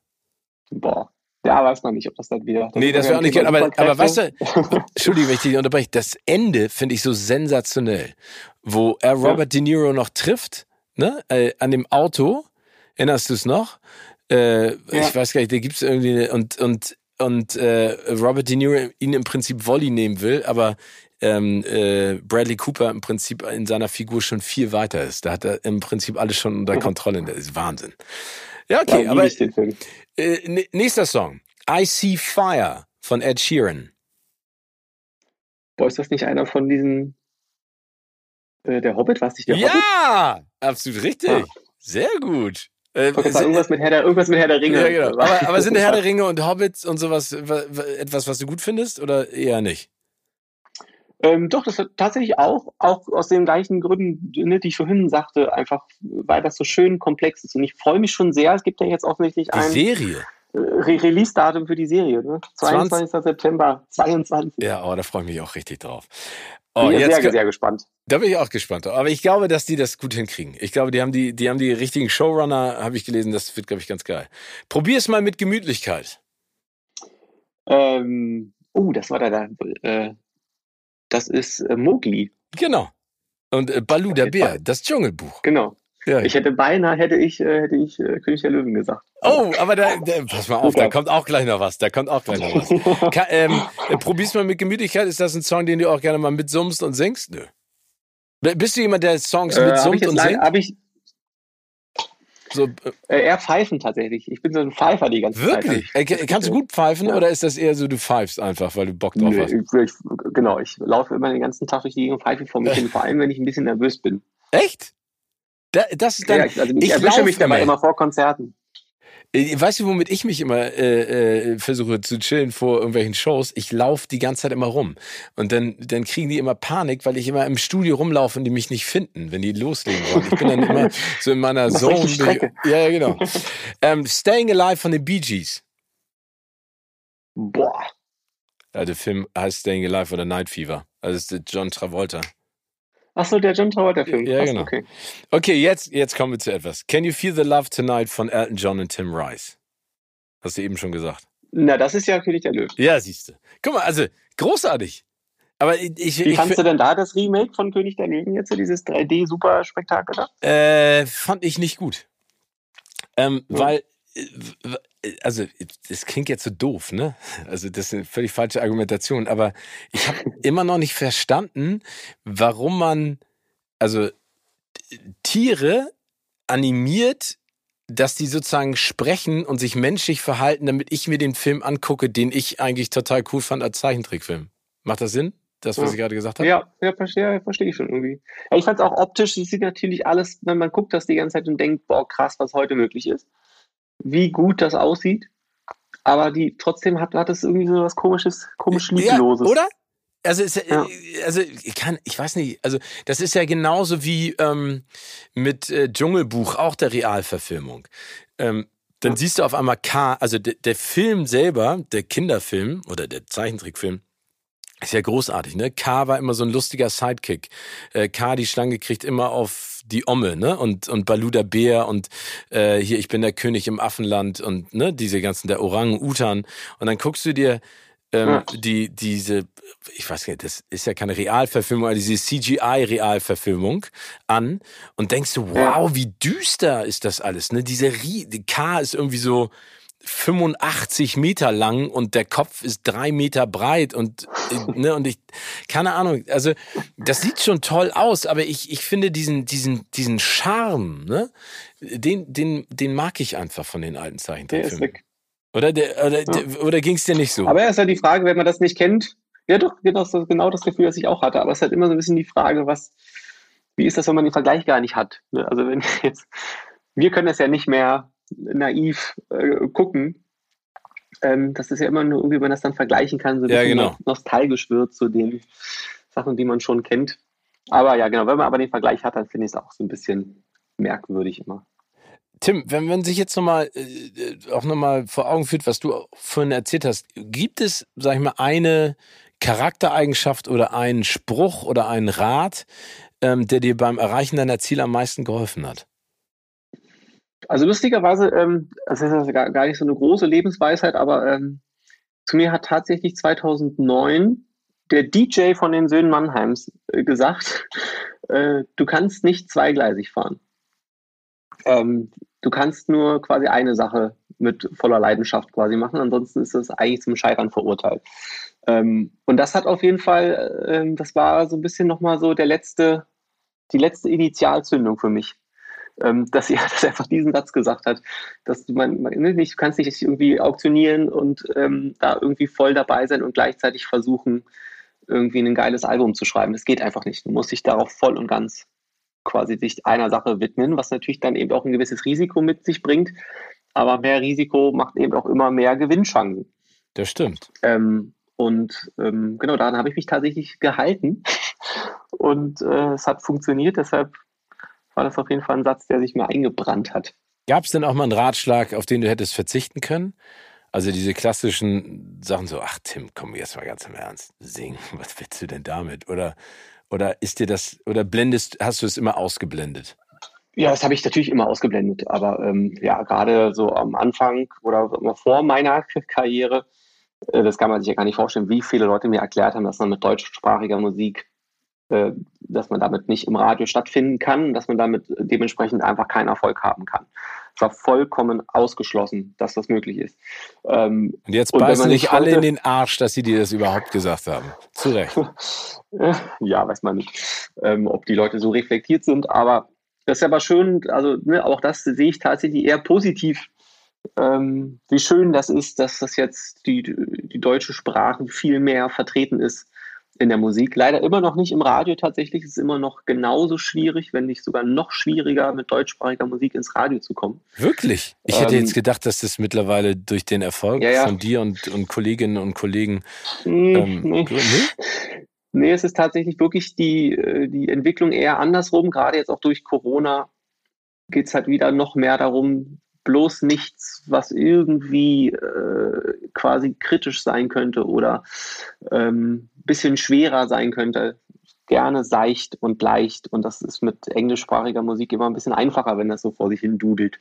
Boah. Ja, weiß man nicht, ob das dann wieder. Das nee, das wäre auch nicht. Aber, aber weißt du, Entschuldigung, wenn ich dich unterbreche, das Ende finde ich so sensationell, wo er Robert ja. De Niro noch trifft, ne, äh, an dem Auto. Erinnerst du es noch? Äh, ja. Ich weiß gar nicht, da gibt es irgendwie eine, und, und und äh, Robert De Niro ihn im Prinzip Volley nehmen will, aber ähm, äh, Bradley Cooper im Prinzip in seiner Figur schon viel weiter ist. Da hat er im Prinzip alles schon unter Kontrolle. Das ist Wahnsinn. Ja, okay, ja, aber äh, nächster Song. I See Fire von Ed Sheeran. Boah, ist das nicht einer von diesen äh, der Hobbit, was nicht der ja, Hobbit? Ja, absolut richtig. Ah. Sehr gut. Äh, irgendwas, mit Herr der, irgendwas mit Herr der Ringe. Ja, genau. aber, aber sind Herr der Ringe und Hobbits und sowas etwas, was du gut findest oder eher nicht? Ähm, doch, das tatsächlich auch, auch aus den gleichen Gründen, ne, die ich vorhin sagte, einfach, weil das so schön komplex ist. Und ich freue mich schon sehr. Es gibt ja jetzt offensichtlich ein Serie. Äh, Re Release-Datum für die Serie, ne? 22. 20? September 22. Ja, oh, da freue ich mich auch richtig drauf. Oh, bin jetzt, sehr, sehr gespannt. Da bin ich auch gespannt. Aber ich glaube, dass die das gut hinkriegen. Ich glaube, die haben die, die haben die richtigen Showrunner, habe ich gelesen. Das wird, glaube ich, ganz geil. Probier es mal mit Gemütlichkeit. Ähm, oh, das war da, da äh, das ist äh, Mowgli. Genau. Und äh, Balu der Bär, das Dschungelbuch. Genau. Ja. Ich hätte beinahe, hätte ich, äh, hätte ich äh, König der Löwen gesagt. Oh, aber da, da pass mal auf, da kommt auch gleich noch was. Da kommt auch gleich noch was. Ka ähm, äh, probier's mal mit Gemütlichkeit. Ist das ein Song, den du auch gerne mal mitsummst und singst? Nö. Bist du jemand, der Songs äh, mitsummt und singt? Habe ich, so, äh, eher pfeifen tatsächlich. Ich bin so ein Pfeifer die ganze wirklich? Zeit. Wirklich? Kannst du gut pfeifen ja. oder ist das eher so, du pfeifst einfach, weil du Bock drauf Nö, hast? Ich, ich, genau, ich laufe immer den ganzen Tag durch die Gegend und pfeife vor mich hin, vor allem wenn ich ein bisschen nervös bin. Echt? Da, das ist dann, ja, also ich, ich erwische mich dabei immer vor Konzerten. Äh, weißt du, womit ich mich immer äh, äh, versuche zu chillen vor irgendwelchen Shows? Ich laufe die ganze Zeit immer rum. Und dann, dann kriegen die immer Panik, weil ich immer im Studio rumlaufe und die mich nicht finden, wenn die loslegen wollen. Ich bin dann immer so in meiner Zone. Ja, ja, genau. ähm, Staying Alive von den Bee Gees. Boah. Ja, der Film heißt Staying Alive oder Night Fever. Also ist John Travolta. Achso, der John Travolta-Film. Ja, genau. Okay, okay jetzt, jetzt kommen wir zu etwas. Can You Feel the Love Tonight von Elton John und Tim Rice? Hast du eben schon gesagt. Na, das ist ja König der Löwen. Ja, siehst du. Guck mal, also großartig. Aber ich, ich, Wie fandst du denn da das Remake von König der Löwen jetzt, dieses 3D-Super-Spektakel da? Äh, fand ich nicht gut. Ähm, ja. Weil also das klingt jetzt so doof, ne? Also das ist eine völlig falsche Argumentation, aber ich habe immer noch nicht verstanden, warum man also Tiere animiert, dass die sozusagen sprechen und sich menschlich verhalten, damit ich mir den Film angucke, den ich eigentlich total cool fand als Zeichentrickfilm. Macht das Sinn? Das, was ja. ich gerade gesagt habe? Ja, ja, verstehe, verstehe ich schon irgendwie. Ja, ich fand es auch optisch, es sieht natürlich alles, wenn man guckt das die ganze Zeit und denkt, boah, krass, was heute möglich ist wie gut das aussieht. Aber die trotzdem hat, hat es irgendwie so was komisches, komisch Liebloses. Ja, oder? Also, ist, ja. also ich kann, ich weiß nicht, also das ist ja genauso wie ähm, mit äh, Dschungelbuch, auch der Realverfilmung. Ähm, dann ja. siehst du auf einmal K, also der, der Film selber, der Kinderfilm oder der Zeichentrickfilm, ist ja großartig, ne? K war immer so ein lustiger Sidekick. Äh, K, die Schlange kriegt immer auf die Omme, ne? Und, und Baluda Bär und äh, hier, ich bin der König im Affenland und ne, diese ganzen, der Orang-Utan. Und dann guckst du dir ähm, ja. die, diese, ich weiß nicht, das ist ja keine Realverfilmung, aber diese CGI-Realverfilmung an und denkst du, wow, wie düster ist das alles, ne? Diese die K ist irgendwie so 85 Meter lang und der Kopf ist drei Meter breit und ne und ich keine Ahnung also das sieht schon toll aus aber ich ich finde diesen diesen diesen Charme ne den den den mag ich einfach von den alten Zeichentrickfilmen oder der, oder, ja. oder ging es dir nicht so aber er ist ja die Frage wenn man das nicht kennt ja doch genau das, genau das Gefühl das ich auch hatte aber es ist halt immer so ein bisschen die Frage was wie ist das wenn man den Vergleich gar nicht hat ne? also wenn jetzt wir können es ja nicht mehr naiv äh, gucken. Ähm, das ist ja immer nur irgendwie, wenn man das dann vergleichen kann, so ein ja, genau. nostalgisch wird zu den Sachen, die man schon kennt. Aber ja, genau, wenn man aber den Vergleich hat, dann finde ich es auch so ein bisschen merkwürdig immer. Tim, wenn man sich jetzt nochmal äh, auch nochmal vor Augen führt, was du vorhin erzählt hast, gibt es, sag ich mal, eine Charaktereigenschaft oder einen Spruch oder einen Rat, ähm, der dir beim Erreichen deiner Ziele am meisten geholfen hat? Also lustigerweise, ähm, das ist also gar, gar nicht so eine große Lebensweisheit, aber ähm, zu mir hat tatsächlich 2009 der DJ von den Söhnen Mannheims äh, gesagt, äh, du kannst nicht zweigleisig fahren. Ähm, du kannst nur quasi eine Sache mit voller Leidenschaft quasi machen, ansonsten ist es eigentlich zum Scheitern verurteilt. Ähm, und das hat auf jeden Fall, äh, das war so ein bisschen nochmal so der letzte, die letzte Initialzündung für mich ähm, dass, sie, dass er einfach diesen Satz gesagt hat, dass man, man ne, nicht, du kannst nicht irgendwie auktionieren und ähm, da irgendwie voll dabei sein und gleichzeitig versuchen, irgendwie ein geiles Album zu schreiben. Das geht einfach nicht. Du musst dich darauf voll und ganz quasi sich einer Sache widmen, was natürlich dann eben auch ein gewisses Risiko mit sich bringt. Aber mehr Risiko macht eben auch immer mehr Gewinnchancen. Das stimmt. Ähm, und ähm, genau daran habe ich mich tatsächlich gehalten. Und äh, es hat funktioniert. Deshalb war das auf jeden Fall ein Satz, der sich mir eingebrannt hat. Gab es denn auch mal einen Ratschlag, auf den du hättest verzichten können? Also diese klassischen Sachen so, ach Tim, komm jetzt mal ganz im Ernst, sing, was willst du denn damit? Oder, oder ist dir das, oder blendest, hast du es immer ausgeblendet? Ja, das habe ich natürlich immer ausgeblendet, aber ähm, ja, gerade so am Anfang oder vor meiner Karriere, äh, das kann man sich ja gar nicht vorstellen, wie viele Leute mir erklärt haben, dass man mit deutschsprachiger Musik dass man damit nicht im Radio stattfinden kann, dass man damit dementsprechend einfach keinen Erfolg haben kann. Es war vollkommen ausgeschlossen, dass das möglich ist. Ähm, und jetzt und beißen sich alle in den Arsch, dass sie dir das überhaupt gesagt haben. Zu Recht. ja, weiß man nicht, ähm, ob die Leute so reflektiert sind, aber das ist aber schön, also ne, auch das sehe ich tatsächlich eher positiv, ähm, wie schön das ist, dass das jetzt die, die deutsche Sprache viel mehr vertreten ist in der Musik. Leider immer noch nicht im Radio tatsächlich. Es ist immer noch genauso schwierig, wenn nicht sogar noch schwieriger, mit deutschsprachiger Musik ins Radio zu kommen. Wirklich? Ich hätte ähm, jetzt gedacht, dass das mittlerweile durch den Erfolg ja, ja. von dir und, und Kolleginnen und Kollegen. Hm, ähm, nee. nee? nee, es ist tatsächlich wirklich die, äh, die Entwicklung eher andersrum. Gerade jetzt auch durch Corona geht es halt wieder noch mehr darum, bloß nichts, was irgendwie äh, quasi kritisch sein könnte oder ähm, bisschen schwerer sein könnte, gerne seicht und leicht und das ist mit englischsprachiger Musik immer ein bisschen einfacher, wenn das so vor sich hin dudelt.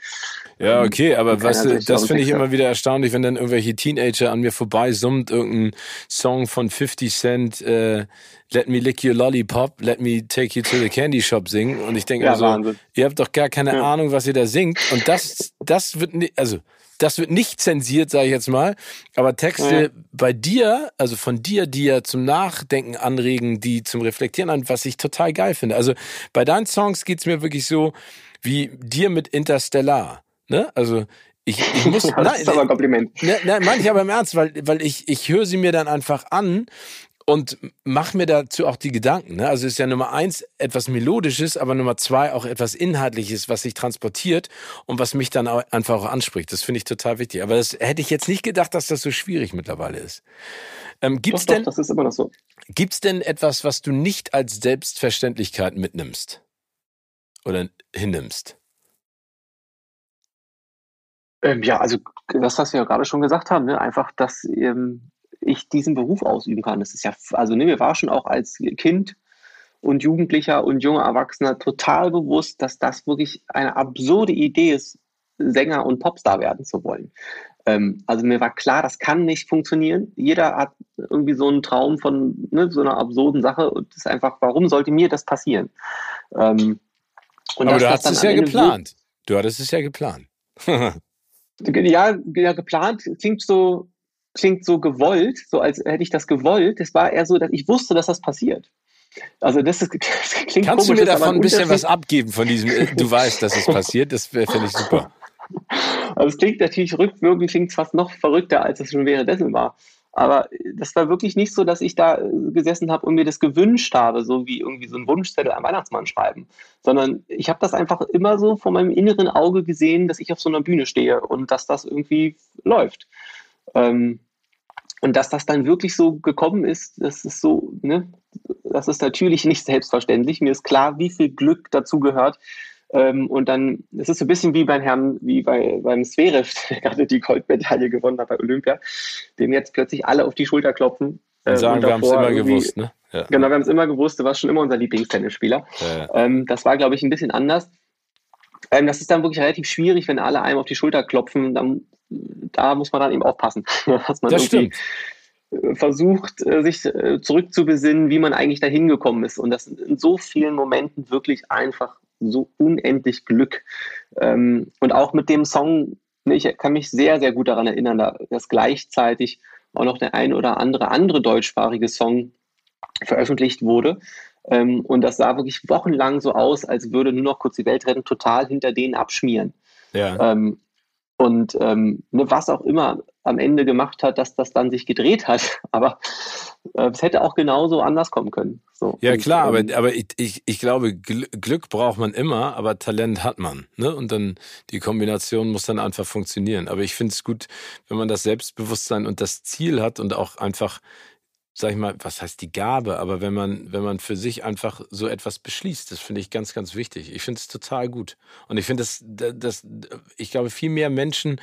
Ja, ähm, okay, aber was, das finde ich immer wieder erstaunlich, wenn dann irgendwelche Teenager an mir vorbei summt, irgendein Song von 50 Cent, äh, Let me lick your lollipop, let me take you to the candy shop singen und ich denke ja, also, ihr habt doch gar keine ja. Ahnung, was ihr da singt und das, das wird, nicht, also das wird nicht zensiert, sage ich jetzt mal. Aber Texte ja. bei dir, also von dir, die ja zum Nachdenken anregen, die zum Reflektieren an, was ich total geil finde. Also bei deinen Songs geht's mir wirklich so wie dir mit Interstellar. Ne? Also ich, ich muss. Das nein, ist aber ein Kompliment. Ne, nein, meine ich aber im Ernst, weil, weil ich, ich höre sie mir dann einfach an und mach mir dazu auch die Gedanken. Ne? Also ist ja Nummer eins etwas Melodisches, aber Nummer zwei auch etwas Inhaltliches, was sich transportiert und was mich dann auch einfach auch anspricht. Das finde ich total wichtig. Aber das hätte ich jetzt nicht gedacht, dass das so schwierig mittlerweile ist. Ähm, gibt's doch, denn, doch, das ist immer noch so. Gibt's denn etwas, was du nicht als Selbstverständlichkeit mitnimmst? Oder hinnimmst? Ähm, ja, also das, was wir ja gerade schon gesagt haben, ne? einfach, dass ähm, ich diesen Beruf ausüben kann. Das ist ja, also ne, mir war schon auch als Kind und Jugendlicher und junger Erwachsener total bewusst, dass das wirklich eine absurde Idee ist, Sänger und Popstar werden zu wollen. Ähm, also mir war klar, das kann nicht funktionieren. Jeder hat irgendwie so einen Traum von ne, so einer absurden Sache und das ist einfach, warum sollte mir das passieren? Ähm, Aber du hast es ja geplant. Du hattest es ja geplant. ja, ja, geplant klingt so klingt so gewollt, so als hätte ich das gewollt. Es war eher so, dass ich wusste, dass das passiert. Also das, ist, das klingt Kannst komisch, du mir davon ein bisschen was abgeben von diesem, äh, du weißt, dass es passiert? Das finde ich super. Also es klingt natürlich rückwirkend, klingt fast noch verrückter, als es schon währenddessen war. Aber das war wirklich nicht so, dass ich da äh, gesessen habe und mir das gewünscht habe, so wie irgendwie so ein Wunschzettel am Weihnachtsmann schreiben, sondern ich habe das einfach immer so vor meinem inneren Auge gesehen, dass ich auf so einer Bühne stehe und dass das irgendwie läuft. Ähm, und dass das dann wirklich so gekommen ist, das ist so, ne, das ist natürlich nicht selbstverständlich. Mir ist klar, wie viel Glück dazu gehört. Ähm, und dann, es ist so ein bisschen wie beim Herrn, wie bei, beim Zverev, der gerade die Goldmedaille gewonnen hat bei Olympia, dem jetzt plötzlich alle auf die Schulter klopfen. Äh, und sagen, und wir haben es immer gewusst, ne? Ja. Genau, wir haben es immer gewusst, du warst schon immer unser Lieblingstennisspieler. Ja, ja. Ähm, das war, glaube ich, ein bisschen anders. Ähm, das ist dann wirklich relativ schwierig, wenn alle einem auf die Schulter klopfen. Dann da muss man dann eben aufpassen, dass man das irgendwie stimmt. Äh, versucht, äh, sich äh, zurückzubesinnen, wie man eigentlich dahin gekommen ist. Und das in so vielen Momenten wirklich einfach so unendlich Glück. Ähm, und auch mit dem Song, ne, ich kann mich sehr, sehr gut daran erinnern, dass gleichzeitig auch noch der ein oder andere andere deutschsprachige Song veröffentlicht wurde. Ähm, und das sah wirklich wochenlang so aus, als würde nur noch kurz die Welt retten, total hinter denen abschmieren. Ja. Ähm, und ähm, ne, was auch immer am Ende gemacht hat, dass das dann sich gedreht hat. Aber äh, es hätte auch genauso anders kommen können. So. Ja, klar, und, ähm, aber, aber ich, ich, ich glaube, Glück braucht man immer, aber Talent hat man. Ne? Und dann die Kombination muss dann einfach funktionieren. Aber ich finde es gut, wenn man das Selbstbewusstsein und das Ziel hat und auch einfach sag ich mal, was heißt die Gabe, aber wenn man, wenn man für sich einfach so etwas beschließt, das finde ich ganz, ganz wichtig. Ich finde es total gut. Und ich finde das, das, ich glaube, viel mehr Menschen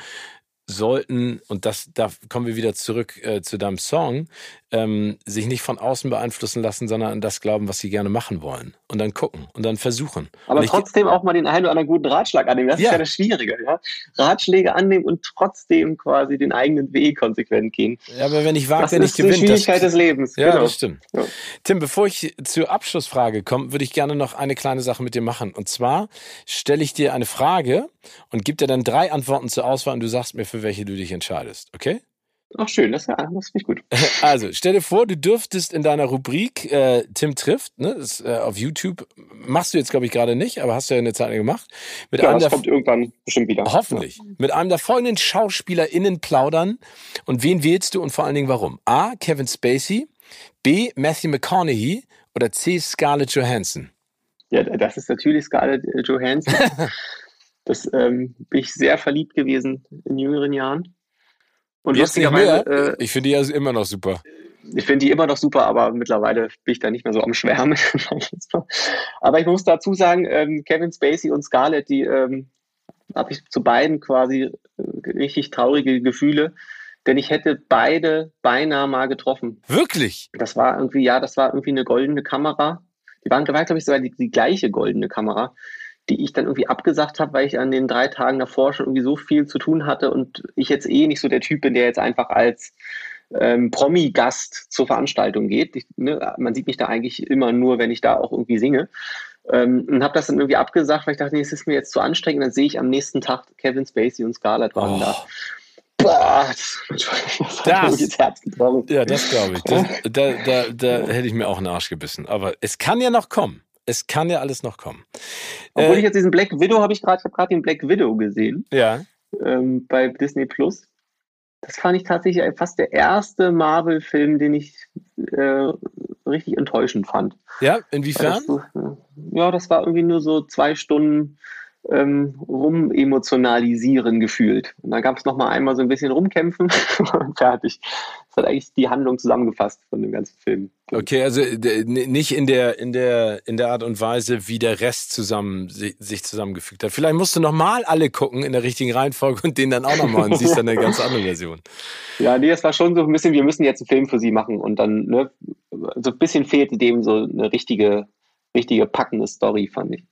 sollten, und das, da kommen wir wieder zurück äh, zu deinem Song, ähm, sich nicht von außen beeinflussen lassen, sondern an das glauben, was sie gerne machen wollen. Und dann gucken und dann versuchen. Aber trotzdem auch mal den einen oder anderen guten Ratschlag annehmen. Das ja. ist ja das Schwierige. Ja? Ratschläge annehmen und trotzdem quasi den eigenen Weg konsequent gehen. Ja, aber wenn ich wage, der nicht gewinnt. Das ist die Schwierigkeit das, des Lebens. Ja, genau. das stimmt. Ja. Tim, bevor ich zur Abschlussfrage komme, würde ich gerne noch eine kleine Sache mit dir machen. Und zwar stelle ich dir eine Frage und gebe dir dann drei Antworten zur Auswahl und du sagst mir, für welche du dich entscheidest. Okay? Ach schön, das, das finde ich gut. Also, stell dir vor, du dürftest in deiner Rubrik äh, Tim trifft, ne, das, äh, auf YouTube, machst du jetzt glaube ich gerade nicht, aber hast du ja eine Zeit lang gemacht. Mit ja, einem das kommt irgendwann bestimmt wieder. Hoffentlich. Ja. Mit einem der folgenden SchauspielerInnen plaudern. Und wen wählst du und vor allen Dingen warum? A. Kevin Spacey, B. Matthew McConaughey oder C. Scarlett Johansson? Ja, das ist natürlich Scarlett Johansson. das ähm, bin ich sehr verliebt gewesen in jüngeren Jahren. Und Jetzt nicht mehr? Äh, ich finde die ja immer noch super. Ich finde die immer noch super, aber mittlerweile bin ich da nicht mehr so am Schwärmen. aber ich muss dazu sagen, ähm, Kevin Spacey und Scarlett, die ähm, habe ich zu beiden quasi äh, richtig traurige Gefühle, denn ich hätte beide beinahe mal getroffen. Wirklich? Das war irgendwie, ja, das war irgendwie eine goldene Kamera. Die waren, glaube ich, sogar die, die gleiche goldene Kamera die ich dann irgendwie abgesagt habe, weil ich an den drei Tagen davor schon irgendwie so viel zu tun hatte und ich jetzt eh nicht so der Typ bin, der jetzt einfach als ähm, Promi-Gast zur Veranstaltung geht. Ich, ne, man sieht mich da eigentlich immer nur, wenn ich da auch irgendwie singe. Ähm, und habe das dann irgendwie abgesagt, weil ich dachte, nee, es ist mir jetzt zu anstrengend. Dann sehe ich am nächsten Tag Kevin Spacey und Scarlett waren oh. da. Boah, das, das, das Herz gebrochen. Ja, das glaube ich. Das, da, da, da hätte ich mir auch einen Arsch gebissen. Aber es kann ja noch kommen. Es kann ja alles noch kommen. Obwohl äh, ich jetzt diesen Black Widow habe ich gerade, ich habe gerade den Black Widow gesehen. Ja. Ähm, bei Disney Plus. Das fand ich tatsächlich fast der erste Marvel-Film, den ich äh, richtig enttäuschend fand. Ja, inwiefern? Das, ja, das war irgendwie nur so zwei Stunden ähm, rumemotionalisieren gefühlt. Und dann gab es nochmal einmal so ein bisschen rumkämpfen und fertig. Das hat eigentlich die Handlung zusammengefasst von dem ganzen Film. Okay, also nicht in der, in der, in der Art und Weise, wie der Rest zusammen, sich zusammengefügt hat. Vielleicht musst du nochmal alle gucken in der richtigen Reihenfolge und den dann auch nochmal und siehst dann eine ganz andere Version. Ja, nee, es war schon so ein bisschen, wir müssen jetzt einen Film für sie machen und dann, ne, so ein bisschen fehlte dem so eine richtige, richtige packende Story, fand ich.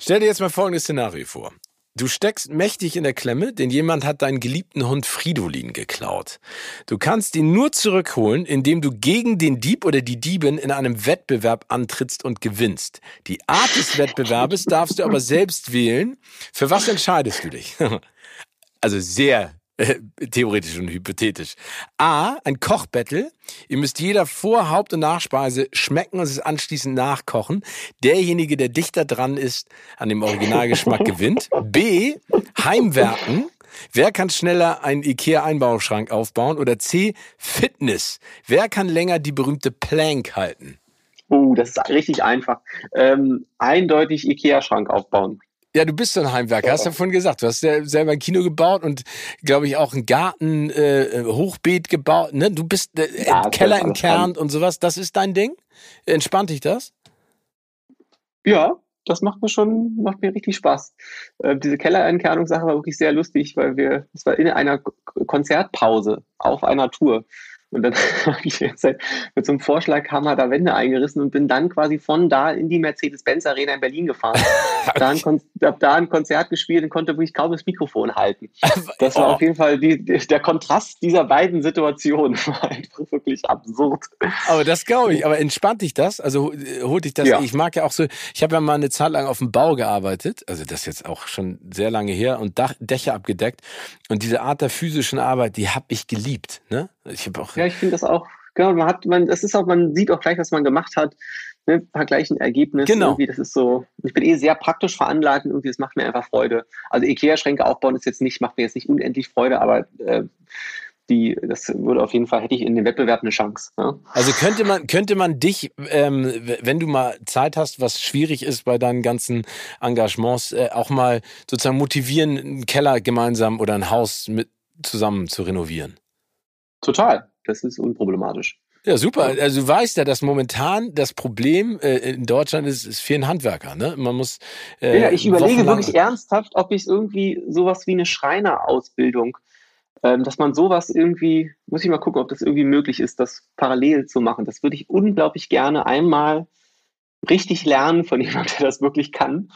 Stell dir jetzt mal folgendes Szenario vor. Du steckst mächtig in der Klemme, denn jemand hat deinen geliebten Hund Fridolin geklaut. Du kannst ihn nur zurückholen, indem du gegen den Dieb oder die Diebin in einem Wettbewerb antrittst und gewinnst. Die Art des Wettbewerbes darfst du aber selbst wählen. Für was entscheidest du dich? Also sehr äh, theoretisch und hypothetisch. A, ein Kochbattle. Ihr müsst jeder vor Haupt- und Nachspeise schmecken und es anschließend nachkochen. Derjenige, der dichter dran ist an dem Originalgeschmack, gewinnt. B, Heimwerken. Wer kann schneller einen IKEA-Einbauschrank aufbauen? Oder C, Fitness. Wer kann länger die berühmte Plank halten? Uh, das ist richtig einfach. Ähm, eindeutig IKEA-Schrank aufbauen. Ja, du bist so ein Heimwerker, hast du ja vorhin gesagt. Du hast ja selber ein Kino gebaut und, glaube ich, auch ein Garten, äh, Hochbeet gebaut. Ne? Du bist äh, ja, Keller entkernt und sowas. Das ist dein Ding? Entspannt dich das? Ja, das macht mir schon, macht mir richtig Spaß. Äh, diese Kellerentkernungssache war wirklich sehr lustig, weil wir, es war in einer Konzertpause auf einer Tour. Und dann habe ich jetzt mit so einem Vorschlaghammer da Wände eingerissen und bin dann quasi von da in die Mercedes-Benz-Arena in Berlin gefahren. da ein habe da ein Konzert gespielt und konnte wirklich kaum das Mikrofon halten. Das war oh. auf jeden Fall die, der Kontrast dieser beiden Situationen. War einfach wirklich absurd. Aber das glaube ich. Aber entspannt dich das? Also holt dich das? Ja. Ich mag ja auch so, ich habe ja mal eine Zeit lang auf dem Bau gearbeitet. Also das ist jetzt auch schon sehr lange her und Dach, Dächer abgedeckt. Und diese Art der physischen Arbeit, die habe ich geliebt. Ne? Ich habe auch. Ja, ich finde das auch. Genau, man hat, man, das ist auch, man sieht auch gleich, was man gemacht hat. Ne, vergleichen Ergebnis. Genau. Irgendwie, das ist so. Ich bin eh sehr praktisch veranlagt und irgendwie, das macht mir einfach Freude. Also Ikea-Schränke aufbauen ist jetzt nicht, macht mir jetzt nicht unendlich Freude, aber äh, die, das würde auf jeden Fall, hätte ich in dem Wettbewerb eine Chance. Ja. Also könnte man, könnte man dich, ähm, wenn du mal Zeit hast, was schwierig ist bei deinen ganzen Engagements, äh, auch mal sozusagen motivieren, einen Keller gemeinsam oder ein Haus mit zusammen zu renovieren? Total. Das ist unproblematisch. Ja, super. Also du weißt ja, dass momentan das Problem äh, in Deutschland ist, ist fehlen Handwerker. Ne? Man muss. Äh, ja, ich überlege wirklich ernsthaft, ob ich irgendwie sowas wie eine Schreinerausbildung, ähm, dass man sowas irgendwie, muss ich mal gucken, ob das irgendwie möglich ist, das parallel zu machen. Das würde ich unglaublich gerne einmal richtig lernen von jemandem, der das wirklich kann.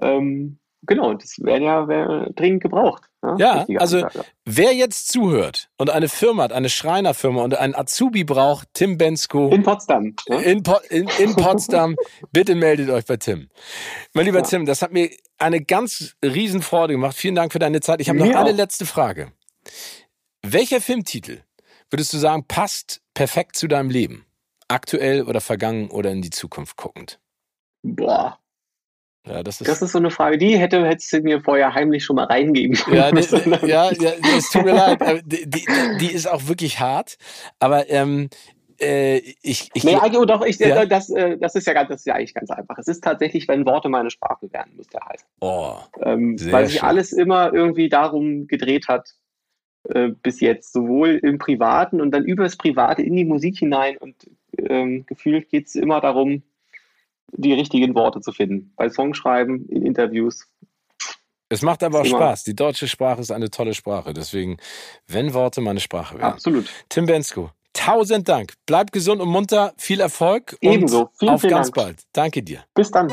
Ähm, genau, das wäre ja wär dringend gebraucht. Ja, ja also wer jetzt zuhört und eine Firma hat, eine Schreinerfirma und einen Azubi braucht, Tim Bensko. In Potsdam. Ne? In, po in, in, Potsdam, bitte meldet euch bei Tim. Mein lieber ja. Tim, das hat mir eine ganz riesen Freude gemacht. Vielen Dank für deine Zeit. Ich habe noch eine auch. letzte Frage. Welcher Filmtitel würdest du sagen, passt perfekt zu deinem Leben? Aktuell oder vergangen oder in die Zukunft guckend? Boah, ja, das, ist das ist so eine Frage, die hätte, hättest du mir vorher heimlich schon mal reingeben können. Ja, die, ja, ja es tut mir leid. Die, die, die, ist auch wirklich hart. Aber ähm, äh, ich, ich, nee, eigentlich, doch, ich, ja? das, äh, das, ist ja das ist ja eigentlich ganz einfach. Es ist tatsächlich, wenn Worte meine Sprache werden, müsste heißen. Oh, ähm, weil sich alles immer irgendwie darum gedreht hat, äh, bis jetzt, sowohl im Privaten und dann über das Private in die Musik hinein und ähm, gefühlt geht es immer darum, die richtigen Worte zu finden. Bei Songschreiben, in Interviews. Es macht aber auch Spaß. Die deutsche Sprache ist eine tolle Sprache. Deswegen, wenn Worte meine Sprache werden. Absolut. Tim Bensko, tausend Dank. Bleib gesund und munter. Viel Erfolg. Ebenso. Vielen, auf vielen ganz Dank. bald. Danke dir. Bis dann.